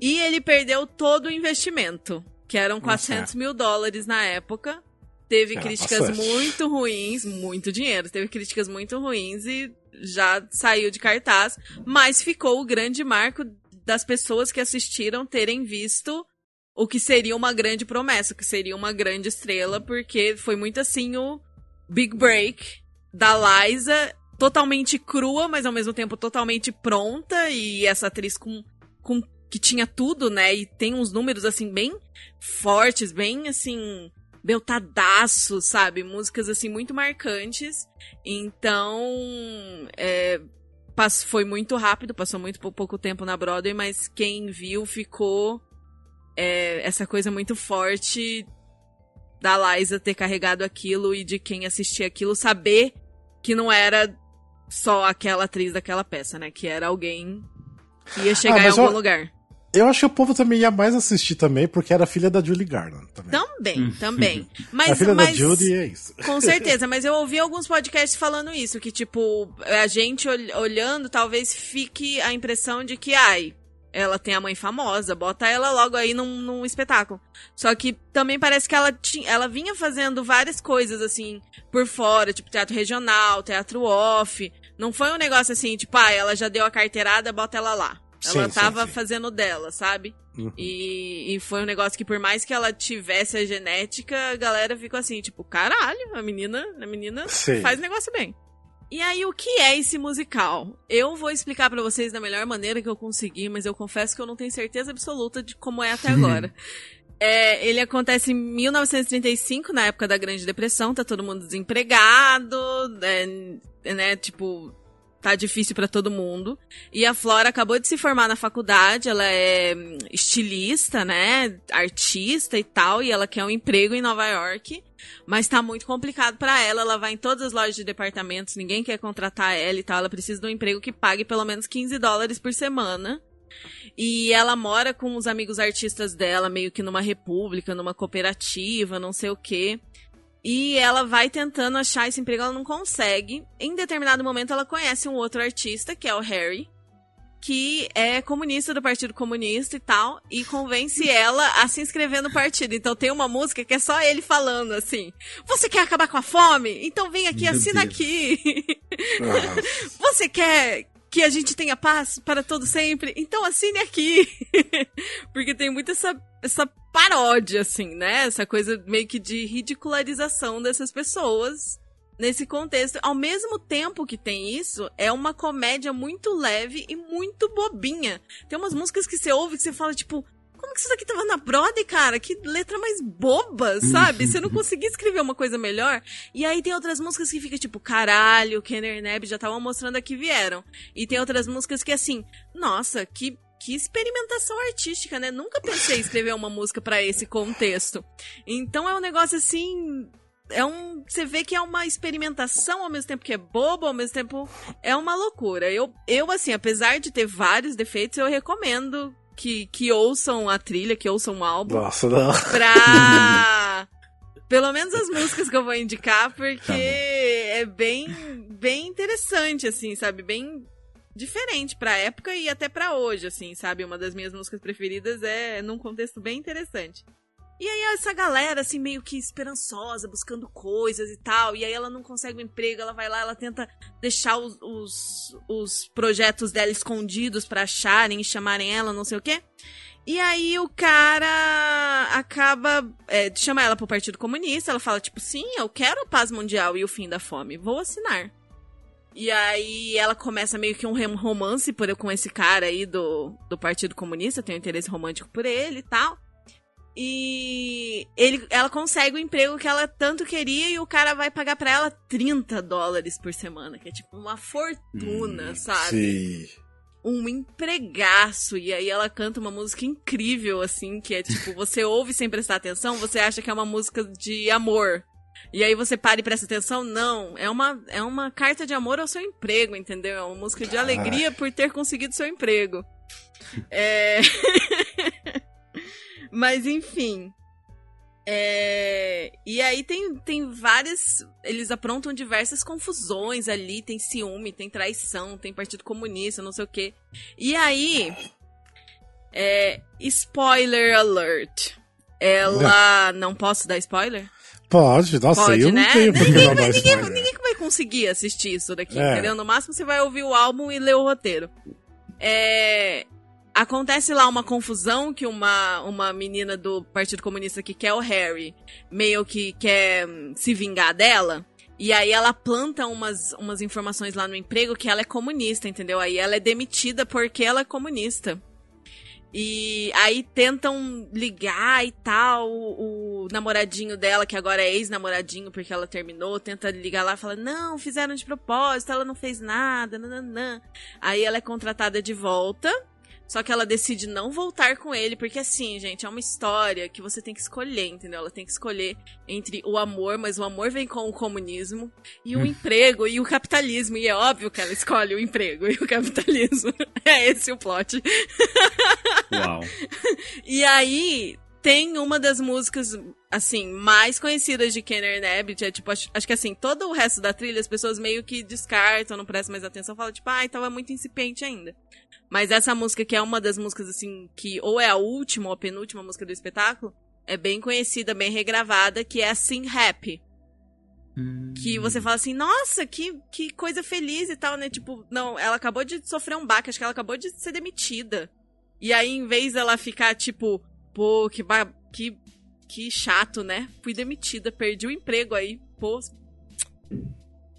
e ele perdeu todo o investimento, que eram 400 mil dólares na época. Teve críticas bastante. muito ruins, muito dinheiro, teve críticas muito ruins e já saiu de cartaz, mas ficou o grande marco das pessoas que assistiram terem visto o que seria uma grande promessa, o que seria uma grande estrela, porque foi muito assim o big break da Liza, totalmente crua, mas ao mesmo tempo totalmente pronta, e essa atriz com, com que tinha tudo, né? E tem uns números assim bem fortes, bem assim beltadaço, sabe? Músicas assim muito marcantes. Então, é, foi muito rápido, passou muito pouco tempo na Broadway, mas quem viu ficou é, essa coisa muito forte da Liza ter carregado aquilo e de quem assistia aquilo saber que não era só aquela atriz daquela peça, né? Que era alguém que ia chegar ah, em algum lugar. Eu acho que o povo também ia mais assistir também, porque era filha da Julie Garland. Também, também. Hum. também. Mas, a filha mas, da Judy é isso. Com certeza, mas eu ouvi alguns podcasts falando isso, que tipo, a gente olhando talvez fique a impressão de que, ai, ela tem a mãe famosa, bota ela logo aí num, num espetáculo. Só que também parece que ela, tinha, ela vinha fazendo várias coisas, assim, por fora, tipo teatro regional, teatro off. Não foi um negócio assim, tipo, ah, ela já deu a carteirada, bota ela lá. Ela sim, tava sim, sim. fazendo dela, sabe? Uhum. E, e foi um negócio que, por mais que ela tivesse a genética, a galera ficou assim, tipo, caralho, a menina, a menina faz negócio bem. E aí, o que é esse musical? Eu vou explicar para vocês da melhor maneira que eu conseguir, mas eu confesso que eu não tenho certeza absoluta de como é até agora. É, ele acontece em 1935, na época da Grande Depressão, tá todo mundo desempregado, é, né, tipo, tá difícil para todo mundo. E a Flora acabou de se formar na faculdade, ela é hum, estilista, né, artista e tal, e ela quer um emprego em Nova York, mas tá muito complicado para ela, ela vai em todas as lojas de departamentos, ninguém quer contratar ela e tal, ela precisa de um emprego que pague pelo menos 15 dólares por semana. E ela mora com os amigos artistas dela, meio que numa república, numa cooperativa, não sei o quê. E ela vai tentando achar esse emprego, ela não consegue. Em determinado momento, ela conhece um outro artista, que é o Harry, que é comunista do Partido Comunista e tal, e convence ela a se inscrever no partido. Então tem uma música que é só ele falando assim: Você quer acabar com a fome? Então vem aqui, Meu assina Deus. aqui. Você quer que a gente tenha paz para todo sempre? Então assine aqui. Porque tem muito essa, essa paródia, assim, né? Essa coisa meio que de ridicularização dessas pessoas nesse contexto. Ao mesmo tempo que tem isso, é uma comédia muito leve e muito bobinha. Tem umas músicas que você ouve que você fala, tipo, como que isso daqui tava na Brody, cara? Que letra mais boba, sabe? Você não conseguia escrever uma coisa melhor. E aí tem outras músicas que fica tipo, caralho, Kenner Neb já estavam mostrando a que vieram. E tem outras músicas que assim, nossa, que que experimentação artística, né? Nunca pensei em escrever uma música para esse contexto. Então é um negócio assim. É um. Você vê que é uma experimentação ao mesmo tempo que é bobo, ao mesmo tempo é uma loucura. Eu, eu assim, apesar de ter vários defeitos, eu recomendo que, que ouçam a trilha, que ouçam o álbum. Nossa, não. Pra. Pelo menos as músicas que eu vou indicar, porque tá é bem, bem interessante, assim, sabe? Bem diferente pra época e até pra hoje, assim, sabe? Uma das minhas músicas preferidas é num contexto bem interessante. E aí essa galera, assim, meio que esperançosa, buscando coisas e tal, e aí ela não consegue um emprego, ela vai lá, ela tenta deixar os, os, os projetos dela escondidos para acharem e chamarem ela, não sei o quê. E aí o cara acaba. É, chama ela pro Partido Comunista, ela fala, tipo, sim, eu quero a paz mundial e o fim da fome, vou assinar. E aí ela começa meio que um romance por, com esse cara aí do, do Partido Comunista, tem um interesse romântico por ele e tal. E ele, ela consegue o emprego que ela tanto queria e o cara vai pagar para ela 30 dólares por semana, que é tipo uma fortuna, hum, sabe? Sim. Um empregaço. E aí ela canta uma música incrível, assim, que é tipo, você ouve sem prestar atenção, você acha que é uma música de amor E aí você para e presta atenção? Não, é uma, é uma carta de amor ao seu emprego, entendeu? É uma música de alegria por ter conseguido seu emprego. É... Mas enfim. É... E aí tem, tem várias. Eles aprontam diversas confusões ali. Tem ciúme, tem traição, tem Partido Comunista, não sei o quê. E aí. É... Spoiler alert. Ela. Não posso dar spoiler? Pode, nossa, Pode, eu né? não tenho que não dar ninguém, ninguém vai conseguir assistir isso daqui, é. entendeu? No máximo você vai ouvir o álbum e ler o roteiro. É, Acontece lá uma confusão que uma, uma menina do Partido Comunista que quer o Harry meio que quer se vingar dela. E aí ela planta umas, umas informações lá no emprego que ela é comunista, entendeu? Aí ela é demitida porque ela é comunista. E aí tentam ligar e tal, o, o namoradinho dela, que agora é ex-namoradinho porque ela terminou, tenta ligar lá e fala, não, fizeram de propósito, ela não fez nada, nananã. Aí ela é contratada de volta só que ela decide não voltar com ele, porque assim, gente, é uma história que você tem que escolher, entendeu? Ela tem que escolher entre o amor, mas o amor vem com o comunismo, e o hum. emprego e o capitalismo. E é óbvio que ela escolhe o emprego e o capitalismo. É esse o plot. Uau. e aí, tem uma das músicas, assim, mais conhecidas de Kenner Nabbit. É tipo, acho, acho, que assim, todo o resto da trilha as pessoas meio que descartam, não prestam mais atenção, falam tipo, ah, então é muito incipiente ainda. Mas essa música, que é uma das músicas, assim, que ou é a última ou a penúltima música do espetáculo, é bem conhecida, bem regravada, que é a Sing Happy. Hum. Que você fala assim, nossa, que, que coisa feliz e tal, né? Tipo, não, ela acabou de sofrer um baque, acho que ela acabou de ser demitida. E aí, em vez dela ficar, tipo, pô, que, que, que chato, né? Fui demitida, perdi o emprego aí, pô.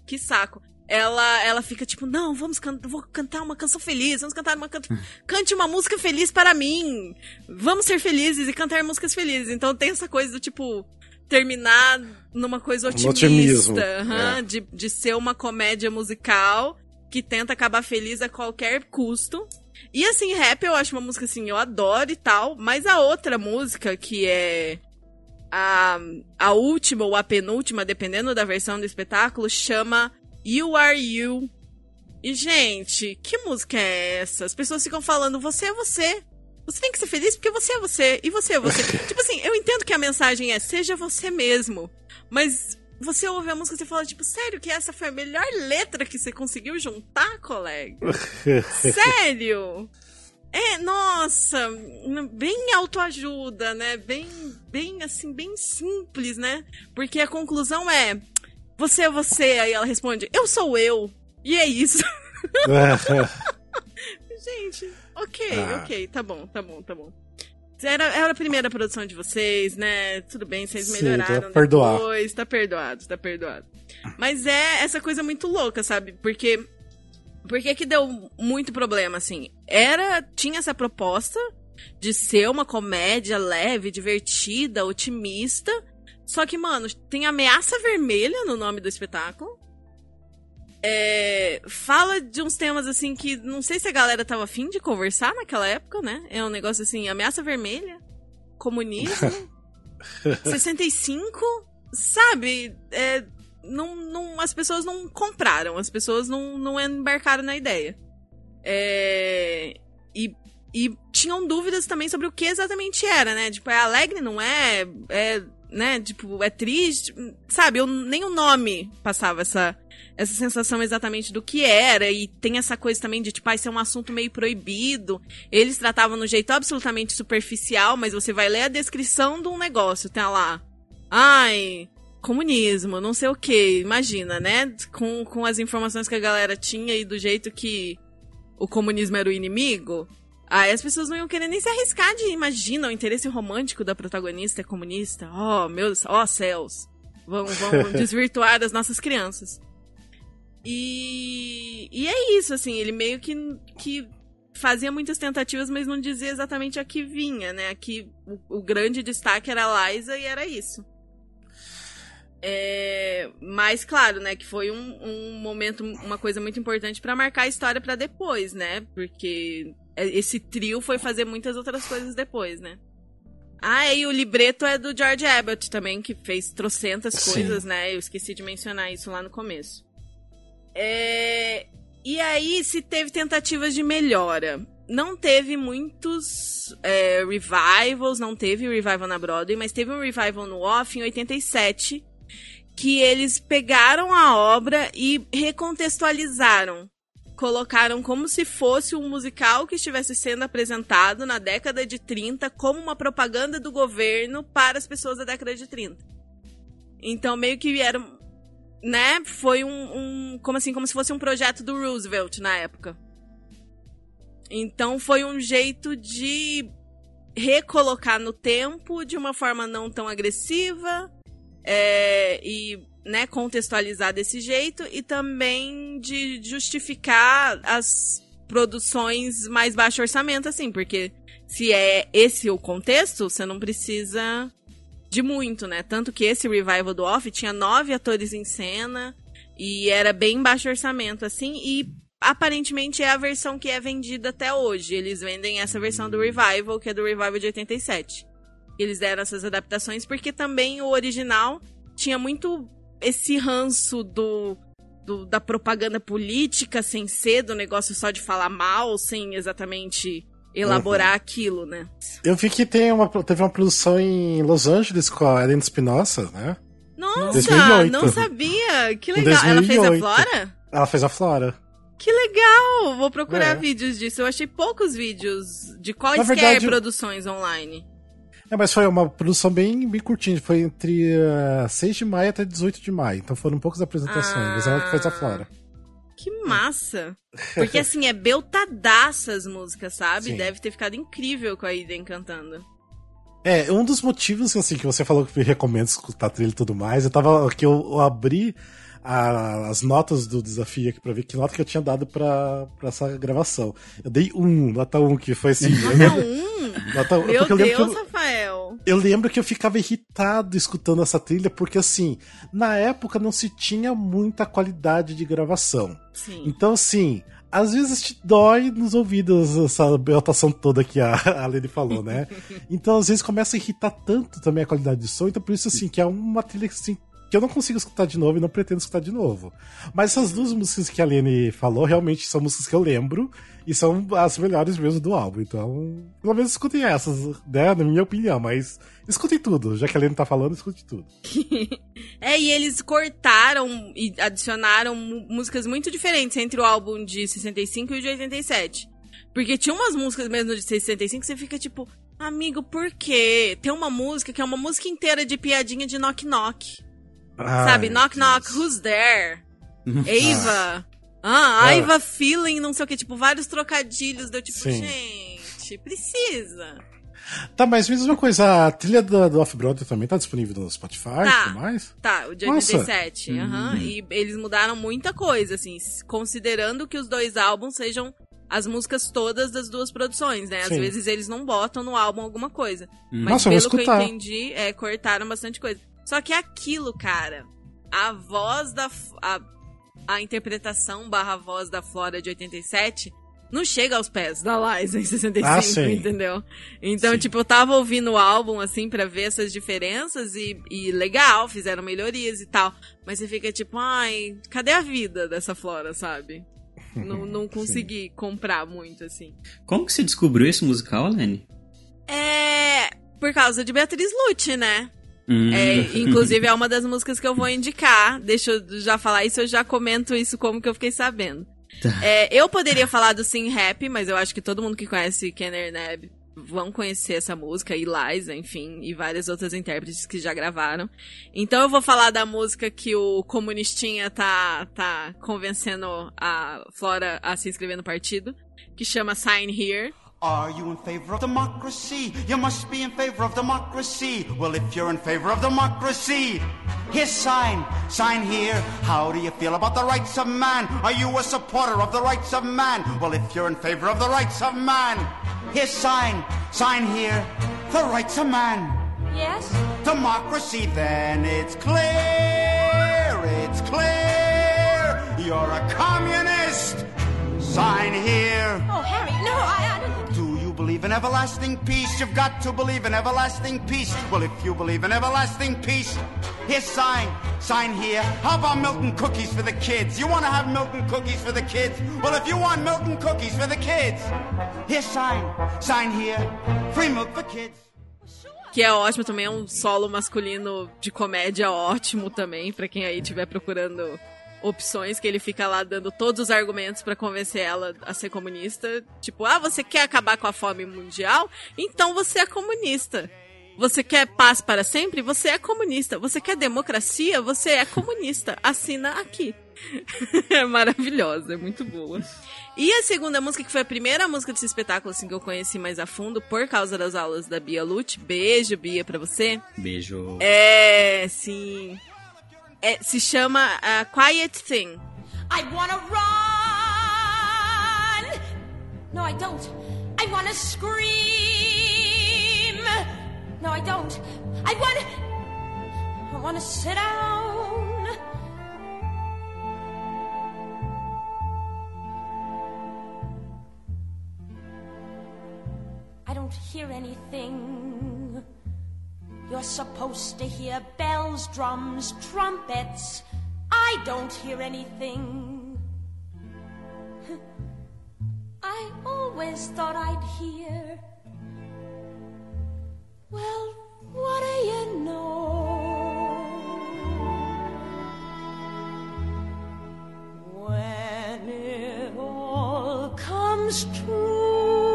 Que saco ela ela fica tipo, não, vamos can vou cantar uma canção feliz, vamos cantar uma canto cante uma música feliz para mim. Vamos ser felizes e cantar músicas felizes. Então tem essa coisa do tipo terminar numa coisa otimista, um é. de, de ser uma comédia musical que tenta acabar feliz a qualquer custo. E assim, rap eu acho uma música assim, eu adoro e tal, mas a outra música que é a, a última ou a penúltima, dependendo da versão do espetáculo, chama You Are You. E, gente, que música é essa? As pessoas ficam falando, você é você. Você tem que ser feliz porque você é você. E você é você. tipo assim, eu entendo que a mensagem é seja você mesmo. Mas você ouve a música e fala, tipo, sério que essa foi a melhor letra que você conseguiu juntar, colega? sério? É, nossa, bem autoajuda, né? Bem, bem assim, bem simples, né? Porque a conclusão é: você é você. Aí ela responde, eu sou eu. E é isso. Gente, ok, ah. ok, tá bom, tá bom, tá bom. Era, era a primeira produção de vocês, né? Tudo bem, vocês melhoraram Sim, tá depois. Tá perdoado, tá perdoado. Mas é essa coisa muito louca, sabe? Porque. Por que que deu muito problema, assim? Era. Tinha essa proposta de ser uma comédia leve, divertida, otimista. Só que, mano, tem ameaça vermelha no nome do espetáculo. É, fala de uns temas assim que não sei se a galera tava afim de conversar naquela época, né? É um negócio assim, ameaça vermelha, comunismo, 65, sabe? É, não, não, as pessoas não compraram, as pessoas não, não embarcaram na ideia. É, e, e tinham dúvidas também sobre o que exatamente era, né? Tipo, é alegre, não é? É né? Tipo, é triste. Sabe, eu, nem o nome passava essa, essa sensação exatamente do que era. E tem essa coisa também de, tipo, ah, isso é um assunto meio proibido. Eles tratavam no jeito absolutamente superficial, mas você vai ler a descrição de um negócio, tem lá. Ai, comunismo, não sei o que. Imagina, né? Com, com as informações que a galera tinha e do jeito que o comunismo era o inimigo. Aí as pessoas não iam querer nem se arriscar de, imagina, o interesse romântico da protagonista é comunista. Oh, meus, ó oh, céus. Vão, vão desvirtuar as nossas crianças. E, e é isso, assim, ele meio que, que fazia muitas tentativas, mas não dizia exatamente a que vinha, né? Aqui o, o grande destaque era a Liza e era isso. É, mas claro, né, que foi um, um momento, uma coisa muito importante para marcar a história para depois, né? Porque esse trio foi fazer muitas outras coisas depois, né? Ah, e o libreto é do George Abbott também, que fez trocentas Sim. coisas, né? Eu esqueci de mencionar isso lá no começo. É... E aí, se teve tentativas de melhora. Não teve muitos é, revivals, não teve revival na Broadway, mas teve um revival no Off em 87, que eles pegaram a obra e recontextualizaram colocaram como se fosse um musical que estivesse sendo apresentado na década de 30 como uma propaganda do governo para as pessoas da década de 30. Então, meio que vieram, né? Foi um, um como assim, como se fosse um projeto do Roosevelt na época. Então, foi um jeito de recolocar no tempo de uma forma não tão agressiva é, e né, contextualizar desse jeito e também de justificar as produções mais baixo orçamento, assim, porque se é esse o contexto, você não precisa de muito, né? Tanto que esse revival do Off tinha nove atores em cena e era bem baixo orçamento, assim, e aparentemente é a versão que é vendida até hoje. Eles vendem essa versão do revival, que é do revival de 87. Eles deram essas adaptações porque também o original tinha muito esse ranço do, do, da propaganda política sem ser do negócio só de falar mal, sem exatamente elaborar uhum. aquilo, né? Eu vi que tem uma, teve uma produção em Los Angeles com a Helena Espinosa, né? Nossa, 2008. não sabia! Que legal. Ela fez a Flora? Ela fez a Flora. Que legal! Vou procurar é. vídeos disso. Eu achei poucos vídeos de quaisquer verdade, produções online. É, mas foi uma produção bem, bem curtinha. Foi entre uh, 6 de maio até 18 de maio. Então foram poucas apresentações. Ah, mas ela que fez a Flora. Que massa! Porque assim, é beltadaça as músicas, sabe? Sim. Deve ter ficado incrível com a Iden cantando. É, um dos motivos assim, que você falou que me recomendo escutar trilha e tudo mais, eu tava. que eu, eu abri a, as notas do desafio aqui pra ver que nota que eu tinha dado pra, pra essa gravação. Eu dei um, nota um, que foi assim. Nota um? Nota um. Meu Deus, eu, Rafael. Eu lembro que eu ficava irritado escutando essa trilha, porque assim, na época não se tinha muita qualidade de gravação. Sim. Então, assim, às vezes te dói nos ouvidos essa beltação toda que a, a Lene falou, né? então, às vezes começa a irritar tanto também a qualidade de som, então por isso, assim, que é uma trilha assim, que eu não consigo escutar de novo e não pretendo escutar de novo. Mas essas duas músicas que a Lene falou realmente são músicas que eu lembro e são as melhores mesmo do álbum. Então, pelo menos escutem essas, né? Na minha opinião, mas escutem tudo. Já que a Lene tá falando, escute tudo. é, e eles cortaram e adicionaram músicas muito diferentes entre o álbum de 65 e o de 87. Porque tinha umas músicas mesmo de 65 que você fica tipo, amigo, por quê? Tem uma música que é uma música inteira de piadinha de knock knock. Ai, Sabe, knock Deus. knock, who's there? Ava. Ah. Ava feeling, não sei o que, tipo, vários trocadilhos, deu tipo, Sim. gente, precisa. Tá, mas mesma coisa, a trilha do, do Off-Broadway também tá disponível no Spotify e Tá. tudo mais? Tá, o de Nossa. 87. aham. E eles mudaram muita coisa, assim, considerando que os dois álbuns sejam as músicas todas das duas produções, né? Às Sim. vezes eles não botam no álbum alguma coisa. Mas Nossa, pelo que eu entendi, é, cortaram bastante coisa. Só que aquilo, cara, a voz da. A, a interpretação barra voz da Flora de 87 não chega aos pés da Liza em 65, Ah, sim. entendeu? Então, Sim. tipo, eu tava ouvindo o álbum, assim, pra ver essas diferenças e, e legal, fizeram melhorias e tal. Mas você fica tipo, ai, cadê a vida dessa Flora, sabe? Não, não consegui comprar muito, assim. Como que você descobriu esse musical, Lenny? É. Por causa de Beatriz Lute, né? Hum. É, inclusive é uma das músicas que eu vou indicar. Deixa eu já falar isso, eu já comento isso como que eu fiquei sabendo. Tá. É, eu poderia falar do Sim Rap, mas eu acho que todo mundo que conhece Kenner Neb vão conhecer essa música, e Liza, enfim, e várias outras intérpretes que já gravaram. Então eu vou falar da música que o comunistinha tá, tá convencendo a Flora a se inscrever no partido, que chama Sign Here. Are you in favor of democracy? You must be in favor of democracy. Well, if you're in favor of democracy, here's sign, sign here. How do you feel about the rights of man? Are you a supporter of the rights of man? Well, if you're in favor of the rights of man, here's sign, sign here. The rights of man. Yes? Democracy, then it's clear, it's clear. You're a communist. Sign here. Oh, Harry, no, I, I don't. Believe in everlasting peace. You've got to believe in everlasting peace. Well, if you believe in everlasting peace, sign, sign here. How about cookies for the kids? You want to have cookies for the kids? Well, if you want cookies for the kids, sign, sign here. Free milk for kids. Que é ótimo também, é um solo masculino de comédia ótimo também, pra quem aí estiver procurando opções, que ele fica lá dando todos os argumentos pra convencer ela a ser comunista. Tipo, ah, você quer acabar com a fome mundial? Então você é comunista. Você quer paz para sempre? Você é comunista. Você quer democracia? Você é comunista. Assina aqui. é maravilhosa, é muito boa. E a segunda música, que foi a primeira música desse espetáculo assim, que eu conheci mais a fundo, por causa das aulas da Bia Lute. Beijo, Bia, pra você. Beijo. É, sim. É, se chama uh, Quiet Thing. I wanna run. No, I don't. I wanna scream. No, I don't. I wanna. I wanna sit down. I don't hear anything. You're supposed to hear bells, drums, trumpets. I don't hear anything. I always thought I'd hear. Well, what do you know? When it all comes true,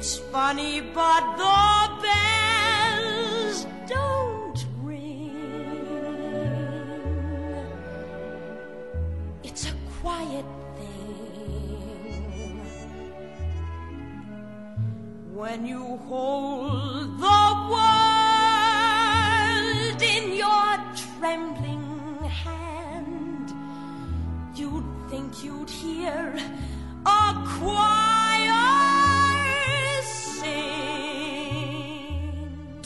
It's funny, but the bells don't ring. It's a quiet thing when you hold the world in your trembling hand. You'd think you'd hear a choir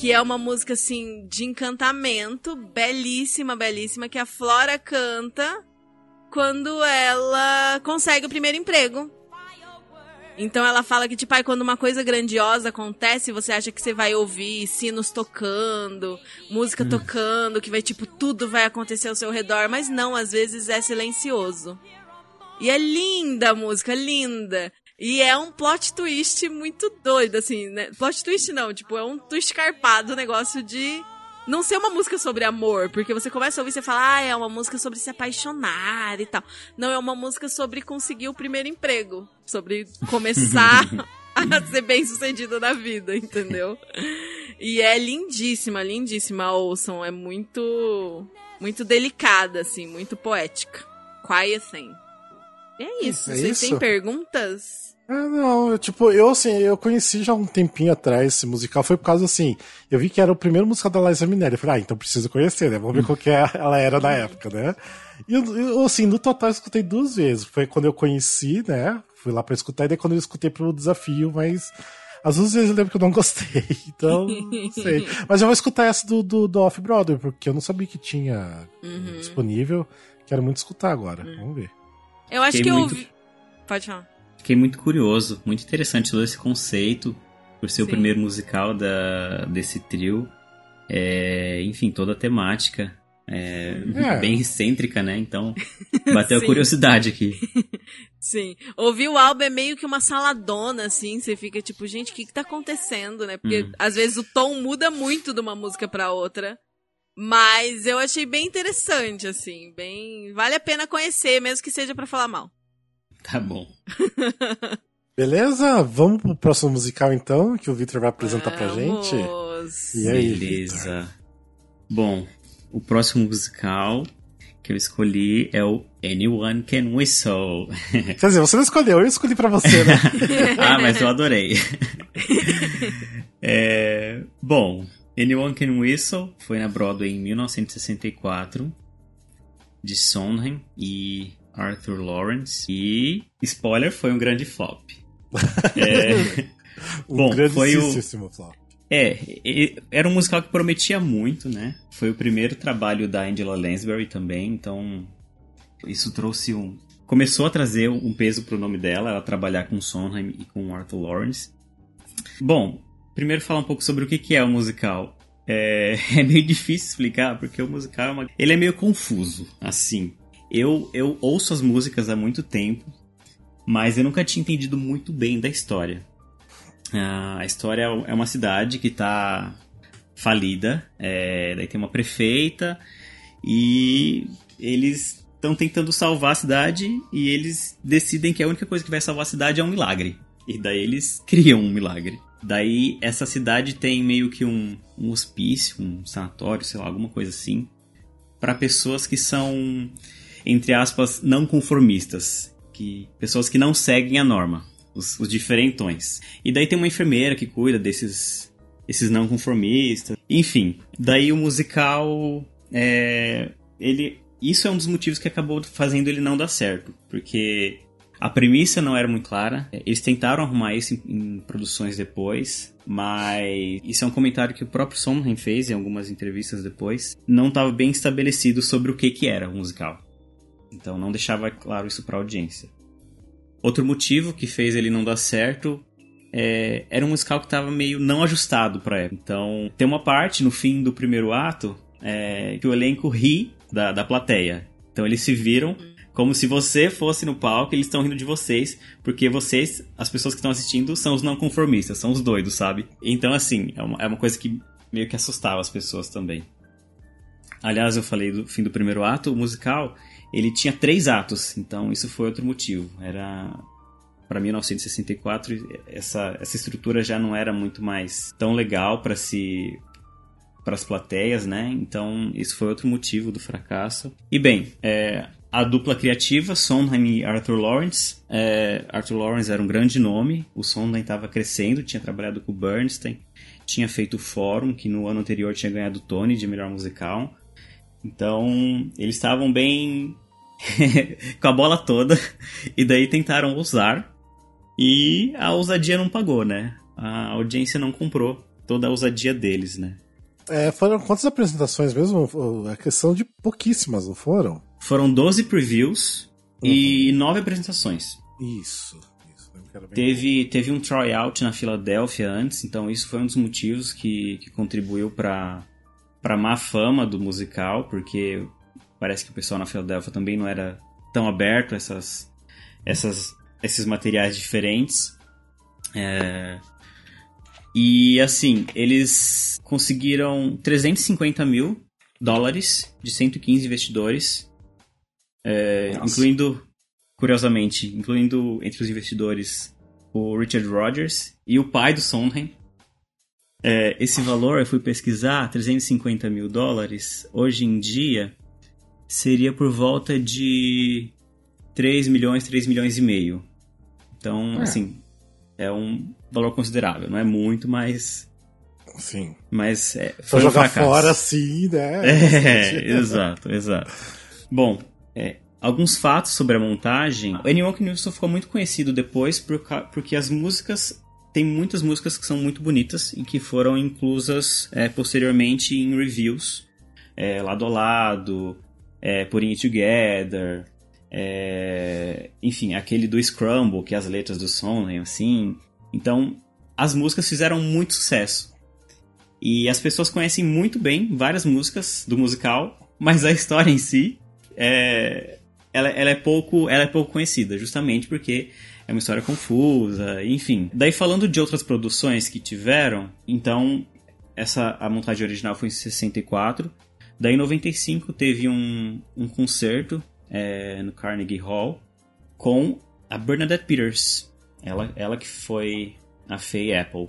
Que é uma música, assim, de encantamento, belíssima, belíssima, que a Flora canta quando ela consegue o primeiro emprego. Então ela fala que, tipo, aí quando uma coisa grandiosa acontece, você acha que você vai ouvir sinos tocando, música tocando, que vai, tipo, tudo vai acontecer ao seu redor, mas não, às vezes é silencioso. E é linda a música, linda. E é um plot twist muito doido, assim, né? Plot twist não, tipo, é um twist carpado o negócio de não ser uma música sobre amor, porque você começa a ouvir e você fala, ah, é uma música sobre se apaixonar e tal. Não, é uma música sobre conseguir o primeiro emprego, sobre começar a ser bem sucedido na vida, entendeu? E é lindíssima, lindíssima, ouçam, é muito, muito delicada, assim, muito poética. Quiet Thing. E é isso, É vocês têm isso? perguntas? Ah, não, tipo, eu assim, eu conheci já um tempinho atrás esse musical, foi por causa assim, eu vi que era o primeiro musical da Liza Minnelli, eu falei, ah, então preciso conhecer, né, vamos ver qual que é, ela era na época, né. E eu, assim, no total eu escutei duas vezes, foi quando eu conheci, né, fui lá pra escutar, e daí quando eu escutei pro desafio, mas as duas vezes eu lembro que eu não gostei, então, não sei. Mas eu vou escutar essa do, do, do Off-Broadway, porque eu não sabia que tinha Uhum. disponível, quero muito escutar agora, vamos ver. Eu acho Fiquei que eu muito- ouvi... Pode falar. Fiquei muito curioso, muito interessante todo esse conceito, por ser o Sim. primeiro musical da, desse trio. É, enfim, toda a temática. É, É. bem excêntrica, né? Então, bateu a curiosidade aqui. Sim. Ouvir o álbum é meio que uma saladona, assim. Você fica tipo, gente, o que, que tá acontecendo, né? Porque Hum. às vezes o tom muda muito de uma música pra outra. Mas eu achei bem interessante, assim. Bem. Vale a pena conhecer, mesmo que seja pra falar mal. Tá bom. Beleza? Vamos pro próximo musical então, que o Victor vai apresentar pra gente. Vamos. E aí, Beleza. Bom, o próximo musical que eu escolhi é o Anyone Can Whistle. Quer dizer, você não escolheu, eu escolhi pra você, né? ah, mas eu adorei. É, bom, Anyone Can Whistle foi na Broadway em 1964, de Sondheim e Arthur Lawrence. E, spoiler, foi um grande flop. É, Um Bom, foi o- flop. é, era um musical que prometia muito, né? Foi o primeiro trabalho da Angela Lansbury também, então isso trouxe um. começou a trazer um peso pro nome dela, ela trabalhar com Sondheim e com Arthur Lawrence. Bom, primeiro falar um pouco sobre o que é o musical. É, é meio difícil explicar, porque o musical é uma... ele é meio confuso, assim. Eu, eu ouço as músicas há muito tempo, mas eu nunca tinha entendido muito bem da história. A história é uma cidade que está falida, é, daí tem uma prefeita e eles estão tentando salvar a cidade e eles decidem que a única coisa que vai salvar a cidade é um milagre. E daí eles criam um milagre. Daí essa cidade tem meio que um, um hospício, um sanatório, sei lá, alguma coisa assim, para pessoas que são, entre aspas, não conformistas, que pessoas que não seguem a norma, os, os diferentões. E daí tem uma enfermeira que cuida desses esses não conformistas. Enfim, daí o musical é, ele isso é um dos motivos que acabou fazendo ele não dar certo, porque a premissa não era muito clara. Eles tentaram arrumar isso em, em produções depois, mas isso é um comentário que o próprio Sondheim fez em algumas entrevistas depois. Não estava bem estabelecido sobre o que, que era o musical. Então não deixava claro isso para a audiência. Outro motivo que fez ele não dar certo é, era um musical que estava meio não ajustado para época. Então tem uma parte no fim do primeiro ato é, que o elenco ri da, da plateia. Então eles se viram como se você fosse no palco, eles estão rindo de vocês, porque vocês, as pessoas que estão assistindo, são os não conformistas, são os doidos, sabe? Então, assim, é uma, é uma coisa que meio que assustava as pessoas também. Aliás, eu falei do fim do primeiro ato, o musical, ele tinha três atos, então isso foi outro motivo. Era para 1964 essa, essa estrutura já não era muito mais tão legal para se para as plateias, né? Então isso foi outro motivo do fracasso. E bem, é, a dupla criativa, Sondheim e Arthur Lawrence. É, Arthur Lawrence era um grande nome, o Sondheim estava crescendo, tinha trabalhado com o Bernstein, tinha feito o Fórum, que no ano anterior tinha ganhado o Tony de melhor musical. Então, eles estavam bem com a bola toda, e daí tentaram usar, e a ousadia não pagou, né? A audiência não comprou toda a ousadia deles, né? É, foram quantas apresentações mesmo? A questão de pouquíssimas, não foram? Foram 12 previews uhum. e 9 apresentações. Isso. isso teve, teve um tryout na Filadélfia antes, então isso foi um dos motivos que, que contribuiu para para má fama do musical, porque parece que o pessoal na Filadélfia também não era tão aberto a essas, essas, esses materiais diferentes. É, e assim, eles conseguiram 350 mil dólares de 115 investidores, é, incluindo, curiosamente, incluindo entre os investidores o Richard Rogers e o pai do Sondheim. É, esse valor, eu fui pesquisar, 350 mil dólares, hoje em dia seria por volta de 3 milhões, 3 milhões e meio. Então, é. assim, é um valor considerável. Não é muito, mas. Sim. Mas é, foi pra um jogar fracasso. fora assim, né? É, exato, exato. Bom, é, alguns fatos sobre a montagem. O Anyone Nilsson ficou muito conhecido depois por, porque as músicas. Tem muitas músicas que são muito bonitas e que foram inclusas é, posteriormente em reviews, é, lado a lado, é, Putting It Together, é, enfim, aquele do Scramble, que é as letras do Sondheim, assim. Então, as músicas fizeram muito sucesso. E as pessoas conhecem muito bem várias músicas do musical, mas a história em si é, ela, ela, é pouco, ela é pouco conhecida, justamente porque é uma história confusa, enfim. Daí falando de outras produções que tiveram, então essa a montagem original foi em 64. Daí em 95 teve um, um concerto é, no Carnegie Hall com a Bernadette Peters. Ela, ela que foi a Faye Apple.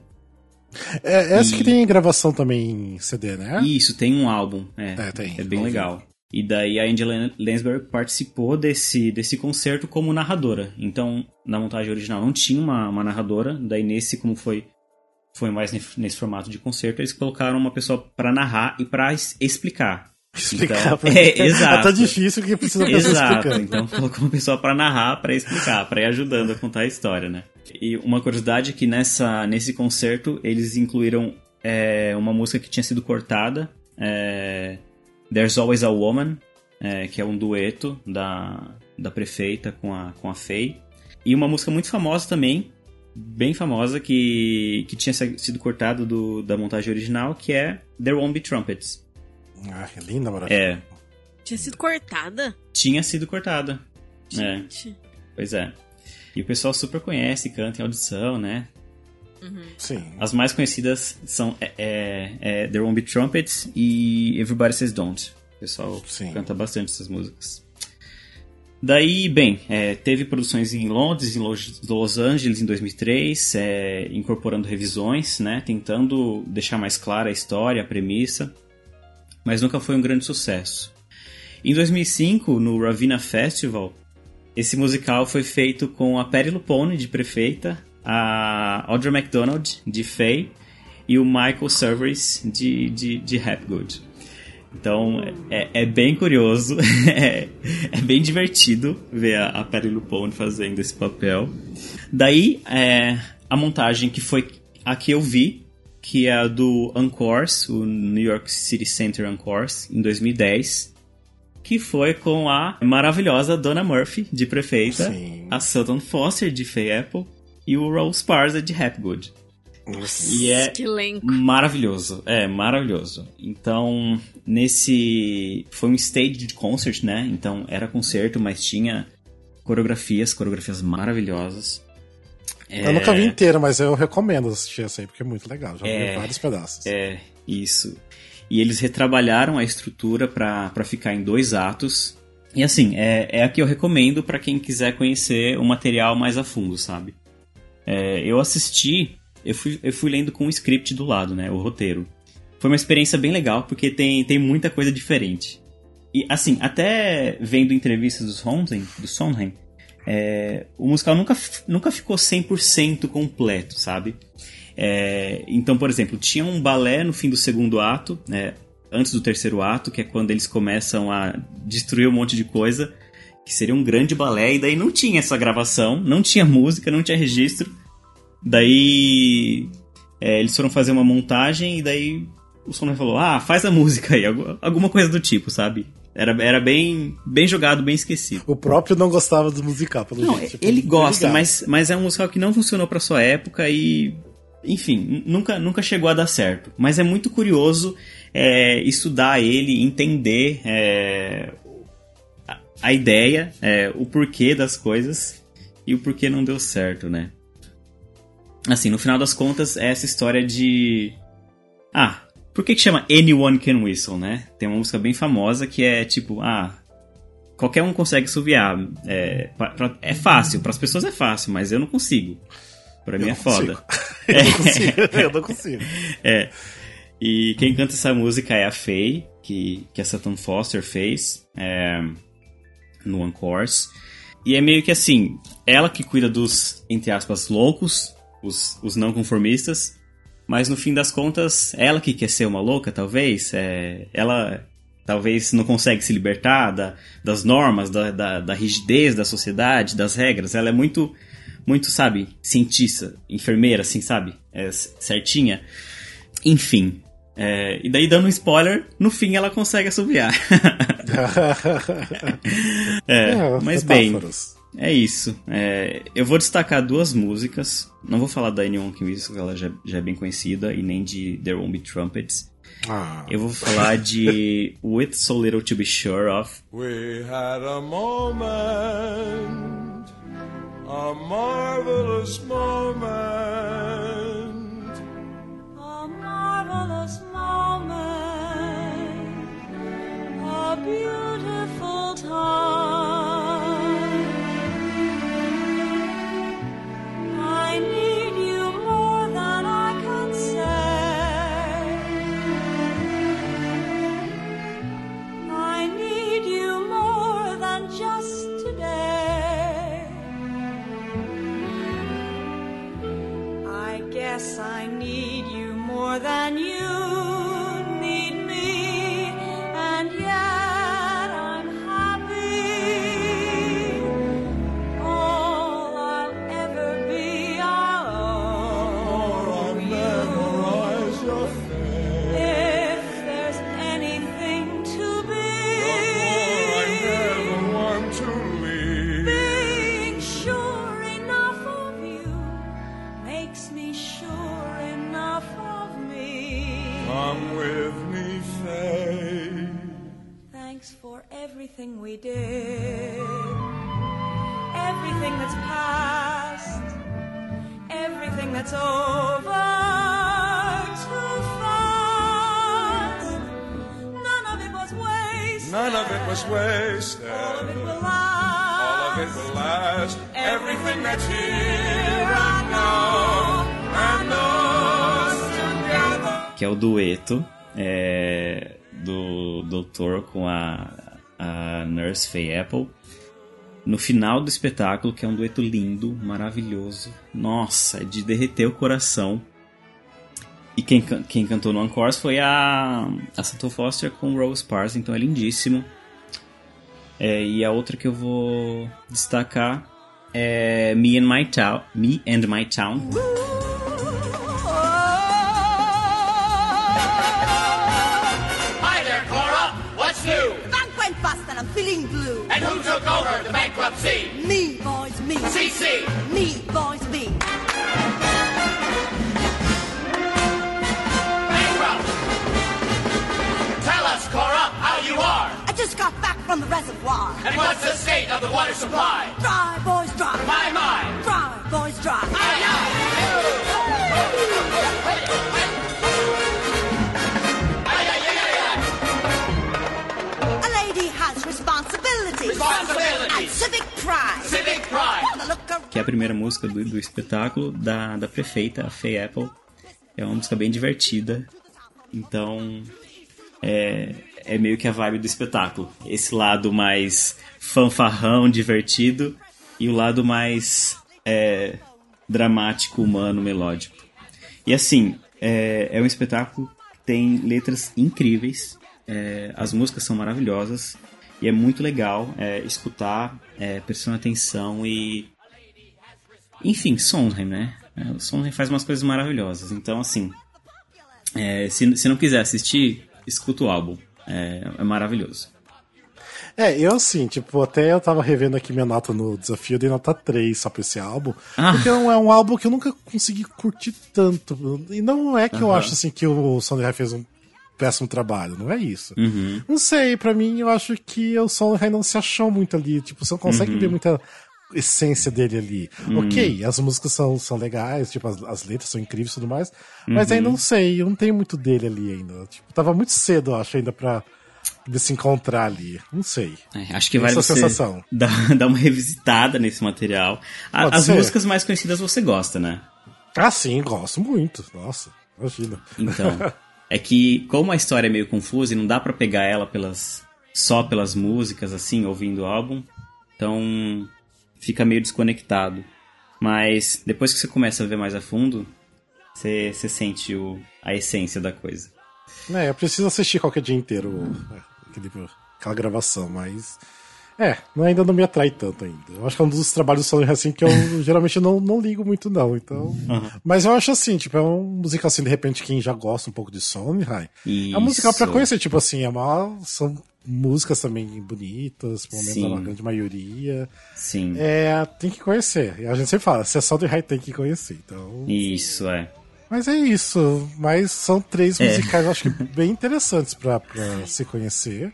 É, essa e... que tem gravação também em CD, né? Isso, tem um álbum. É, é, tem, é bem legal. E daí a Angela Lansbury participou desse, desse concerto como narradora. Então, na montagem original não tinha uma, uma narradora. Daí nesse, como foi foi mais nesse formato de concerto, eles colocaram uma pessoa para narrar e para explicar. Explicar então, pra é, exato. É tão difícil que precisa pessoa exato. Então colocou uma pessoa para narrar, para explicar, para ir ajudando a contar a história, né? E uma curiosidade é que nessa, nesse concerto eles incluíram é, uma música que tinha sido cortada, é, There's Always a Woman, é, que é um dueto da, da prefeita com a, com a Faye. E uma música muito famosa também, bem famosa, que, que tinha sido cortada do, da montagem original, que é There Won't Be Trumpets. Ah, que linda, É, maravilha. Tinha sido cortada? tinha sido cortada. É, Gente. pois é. E o pessoal super conhece, canta em audição, né? Sim. As mais conhecidas são é, é, é There Won't Be Trumpets e Everybody Says Don't. O pessoal Sim. canta bastante essas músicas. Daí, bem, é, teve produções em Londres, em Los, Angeles em 2003, é, incorporando revisões, né, tentando deixar mais clara a história, a premissa, mas nunca foi um grande sucesso. Em 2005, no Ravenna Festival, esse musical foi feito com a Perry Lupone, de Prefeita, a Audra MacDonald, de Faye, e o Michael Cerveris, de, de, de Hapgood. Então, é, é bem curioso, é, é bem divertido ver a, a Perry Lupone fazendo esse papel. Daí, é, a montagem que foi a que eu vi, que é a do Encores, o New York City Center Encores, em 2010, que foi com a maravilhosa Donna Murphy, de Prefeita, Sim. a Sutton Foster, de Faye Apple, e o Rose Parza, de Hapgood. E é Que elenco. maravilhoso, é maravilhoso. Então, nesse foi um stage concert, né? Então era concerto, mas tinha coreografias, coreografias maravilhosas. Eu nunca vi inteira, mas eu recomendo assistir essa aí, porque é muito legal. Já É. vi vários pedaços. É, isso. E eles retrabalharam a estrutura pra pra ficar em dois atos. E assim, é, é a que eu recomendo pra quem quiser conhecer o material mais a fundo, sabe? É, eu assisti, eu fui, eu fui lendo com o script do lado, né? O roteiro. Foi uma experiência bem legal, porque tem, tem muita coisa diferente. E assim, até vendo entrevistas do Sondheim, do Sondheim é, o musical nunca, nunca ficou 100% completo, sabe? É, então, por exemplo, tinha um balé no fim do segundo ato, né, antes do terceiro ato, que é quando eles começam a destruir um monte de coisa, que seria um grande balé, e daí não tinha essa gravação, não tinha música, não tinha registro. Daí é, eles foram fazer uma montagem e daí o Sondheim falou: Ah, faz a música aí, algu- alguma coisa do tipo, sabe? Era, era bem, bem jogado, bem esquecido. O próprio não gostava do musical, pelo Não, jeito. Tipo, ele gosta, mas, mas é um musical que não funcionou pra sua época e. Enfim, nunca, nunca chegou a dar certo. Mas é muito curioso é, estudar ele, entender é, a, ideia, é, o porquê das coisas e o porquê não deu certo, né? Assim, no final das contas, é essa história de. Ah, por que, que chama Anyone Can Whistle, né? Tem uma música bem famosa que é tipo, ah, qualquer um consegue suviar. É, pra- é fácil, para as pessoas é fácil, mas eu não consigo. Pra mim Eu é não foda. eu não consigo, eu não consigo. É. E quem canta essa música é a Faye, que, que a Sutton Foster fez é, no Encores. E é meio que assim, ela que cuida dos, entre aspas, loucos, os, os não conformistas, mas no fim das contas, ela que quer ser uma louca, talvez, é, ela talvez não consegue se libertar da, das normas, da, da, da rigidez da sociedade, das regras. Ela é muito, muito, sabe, cientista, enfermeira, assim, sabe, é, certinha. Enfim. É, e daí, dando um spoiler, no fim ela consegue assobiar. é, mas bem, é isso. É, eu vou destacar duas músicas. Não vou falar da Anyone Can Whistle, ela já, já é bem conhecida, e nem de There Won't Be Trumpets. Ah, Eu vou falar de With So Little To Be Sure Of. We had a moment, a marvelous moment. A marvelous moment, a beautiful time. We did, everything that's past, everything that's over too fast. None of it was wasted. None of it was wasted. All of it will All of last. it will last. Everything that's here and now and us together. que é o dueto é, do doutor com a Nurse Faye Apple. No final do espetáculo, que é um dueto lindo, maravilhoso. Nossa, de derreter o coração. E quem, quem cantou no Encore foi a, a Santo Foster com Rose Parks, então é lindíssimo. É, e a outra que eu vou destacar é Me and My Town. Me and My Town. And blue. And who took over the bankruptcy? Me, boys, me. CC. Me, boys, me. Bankrupt. Tell us, Cora, how you are. I just got back from the reservoir. And what's the state of the water supply? Dry, boys, dry. My, my. Dry, boys, dry. Aye, aye. Que é a primeira música do, do espetáculo da, da prefeita, a Faye Apple. É uma música bem divertida. Então, é, é meio que a vibe do espetáculo. Esse lado mais fanfarrão, divertido, e o lado mais é, dramático, humano, melódico. E assim, é, é um espetáculo que tem letras incríveis, é, as músicas são maravilhosas, e é muito legal é, escutar, é, prestando atenção e enfim, Sondheim, né? É, O Sondheim faz umas coisas maravilhosas. Então, assim, é, se, se não quiser assistir, escuta o álbum. É, é maravilhoso. É, eu assim, tipo, até eu tava revendo aqui minha nota no desafio, eu dei nota 3 só pra esse álbum. Ah. Porque é um, é um álbum que eu nunca consegui curtir tanto. E não é que eu acho assim que o Sondheim fez um péssimo trabalho, não é isso. Uhum. Não sei, pra mim eu acho que o Sondheim não se achou muito ali. Tipo, você não consegue Uhum. ver muita essência dele ali. Ok, as músicas são, são legais, tipo, as, as letras são incríveis e tudo mais, mas Uhum. aí não sei, eu não tenho muito dele ali ainda. Tipo, tava muito cedo, eu acho, ainda pra de se encontrar ali. Não sei. É, acho que vale Essa sensação. dar, dar uma revisitada nesse material. A- as ser. músicas mais conhecidas você gosta, né? Ah, sim, gosto muito. Nossa, imagina. Então, é que como a história é meio confusa e não dá pra pegar ela pelas só pelas músicas assim, ouvindo o álbum, então fica meio desconectado. Mas depois que você começa a ver mais a fundo, você, você sente o, a essência da coisa. É, eu preciso assistir qualquer dia inteiro é, aquela gravação, mas. É, ainda não me atrai tanto ainda. Eu acho que é um dos trabalhos do Sondheim assim que eu geralmente não, não ligo muito, não. Então. Mas eu acho assim, tipo, é um musical assim, de repente, quem já gosta um pouco de Sondheim. É um musical pra conhecer, tipo assim, é uma, são músicas também bonitas, pelo menos Sim. a grande maioria. Sim. É, tem que conhecer. E a gente sempre fala, se é Sondheim tem que conhecer. Então. Isso, é. Mas é isso. Mas são três É. musicais, eu acho que bem interessantes pra, pra se conhecer.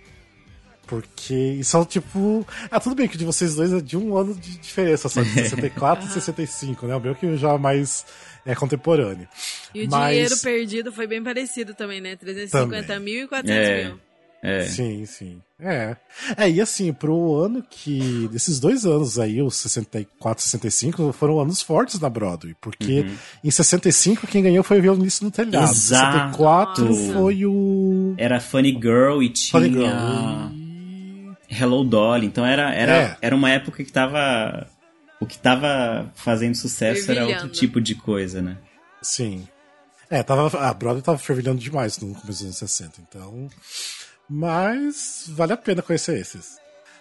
Porque são tipo. Ah, tudo bem que o de vocês dois é de um ano de diferença, só de 64 e 65, né? O meu que já é mais é contemporâneo. E o Mas- dinheiro perdido foi bem parecido também, né? 350 Também. mil e 400 É. mil. É. Sim, sim. É. É, e assim, pro ano que. Desses dois anos aí, os 64 e 65, foram anos fortes na Broadway. Porque em 65 quem ganhou foi o violinista no telhado. Uhum. Exato. 64 foi o. Era Funny Girl e tinha Funny Girl. Hello Dolly. Então era, era, É. era uma época que tava. O que tava fazendo sucesso era outro tipo de coisa, né? Sim. É, tava, a Broadway tava fervilhando demais no começo dos anos 60, então. Mas vale a pena conhecer esses.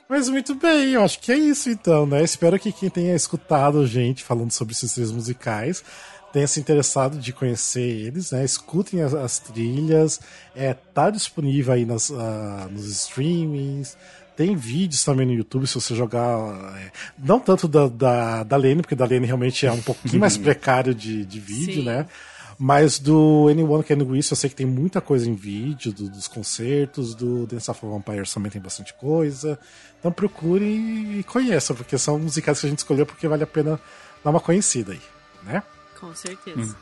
Mas muito bem, eu acho que é isso então, né? Espero que quem tenha escutado gente falando sobre esses três musicais tenha se interessado de conhecer eles, né? Escutem as, as trilhas, é, tá disponível aí nas, ah, nos streamings. Tem vídeos também no YouTube, se você jogar. é, não tanto da, da, da Lene, porque da Lene realmente é um pouquinho mais precário de, de vídeo, Sim. né? Mas do Anyone Can Do Isso, eu sei que tem muita coisa em vídeo, do- dos concertos, do Dance of Vampires também tem bastante coisa. Então procure e conheça, porque são musicais que a gente escolheu porque vale a pena dar uma conhecida aí, né? Com certeza.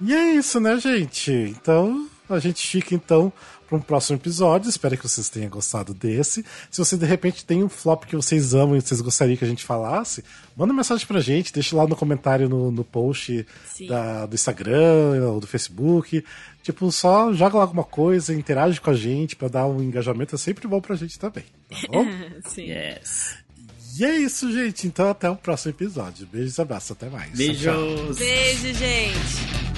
E é isso, né, gente? Então, a gente fica então para um próximo episódio. Espero que vocês tenham gostado desse. Se você de repente tem um flop que vocês amam e vocês gostariam que a gente falasse, manda mensagem pra gente, deixa lá no comentário no, no post da- do Instagram ou do Facebook. Tipo, só joga lá alguma coisa, interage com a gente pra dar um engajamento. É sempre bom pra gente também, tá bom? Sim. Yes. e é isso, gente. Então, até o próximo episódio. Beijos e abraços. Até mais. Tchau, tchau. Beijos. Beijo, gente.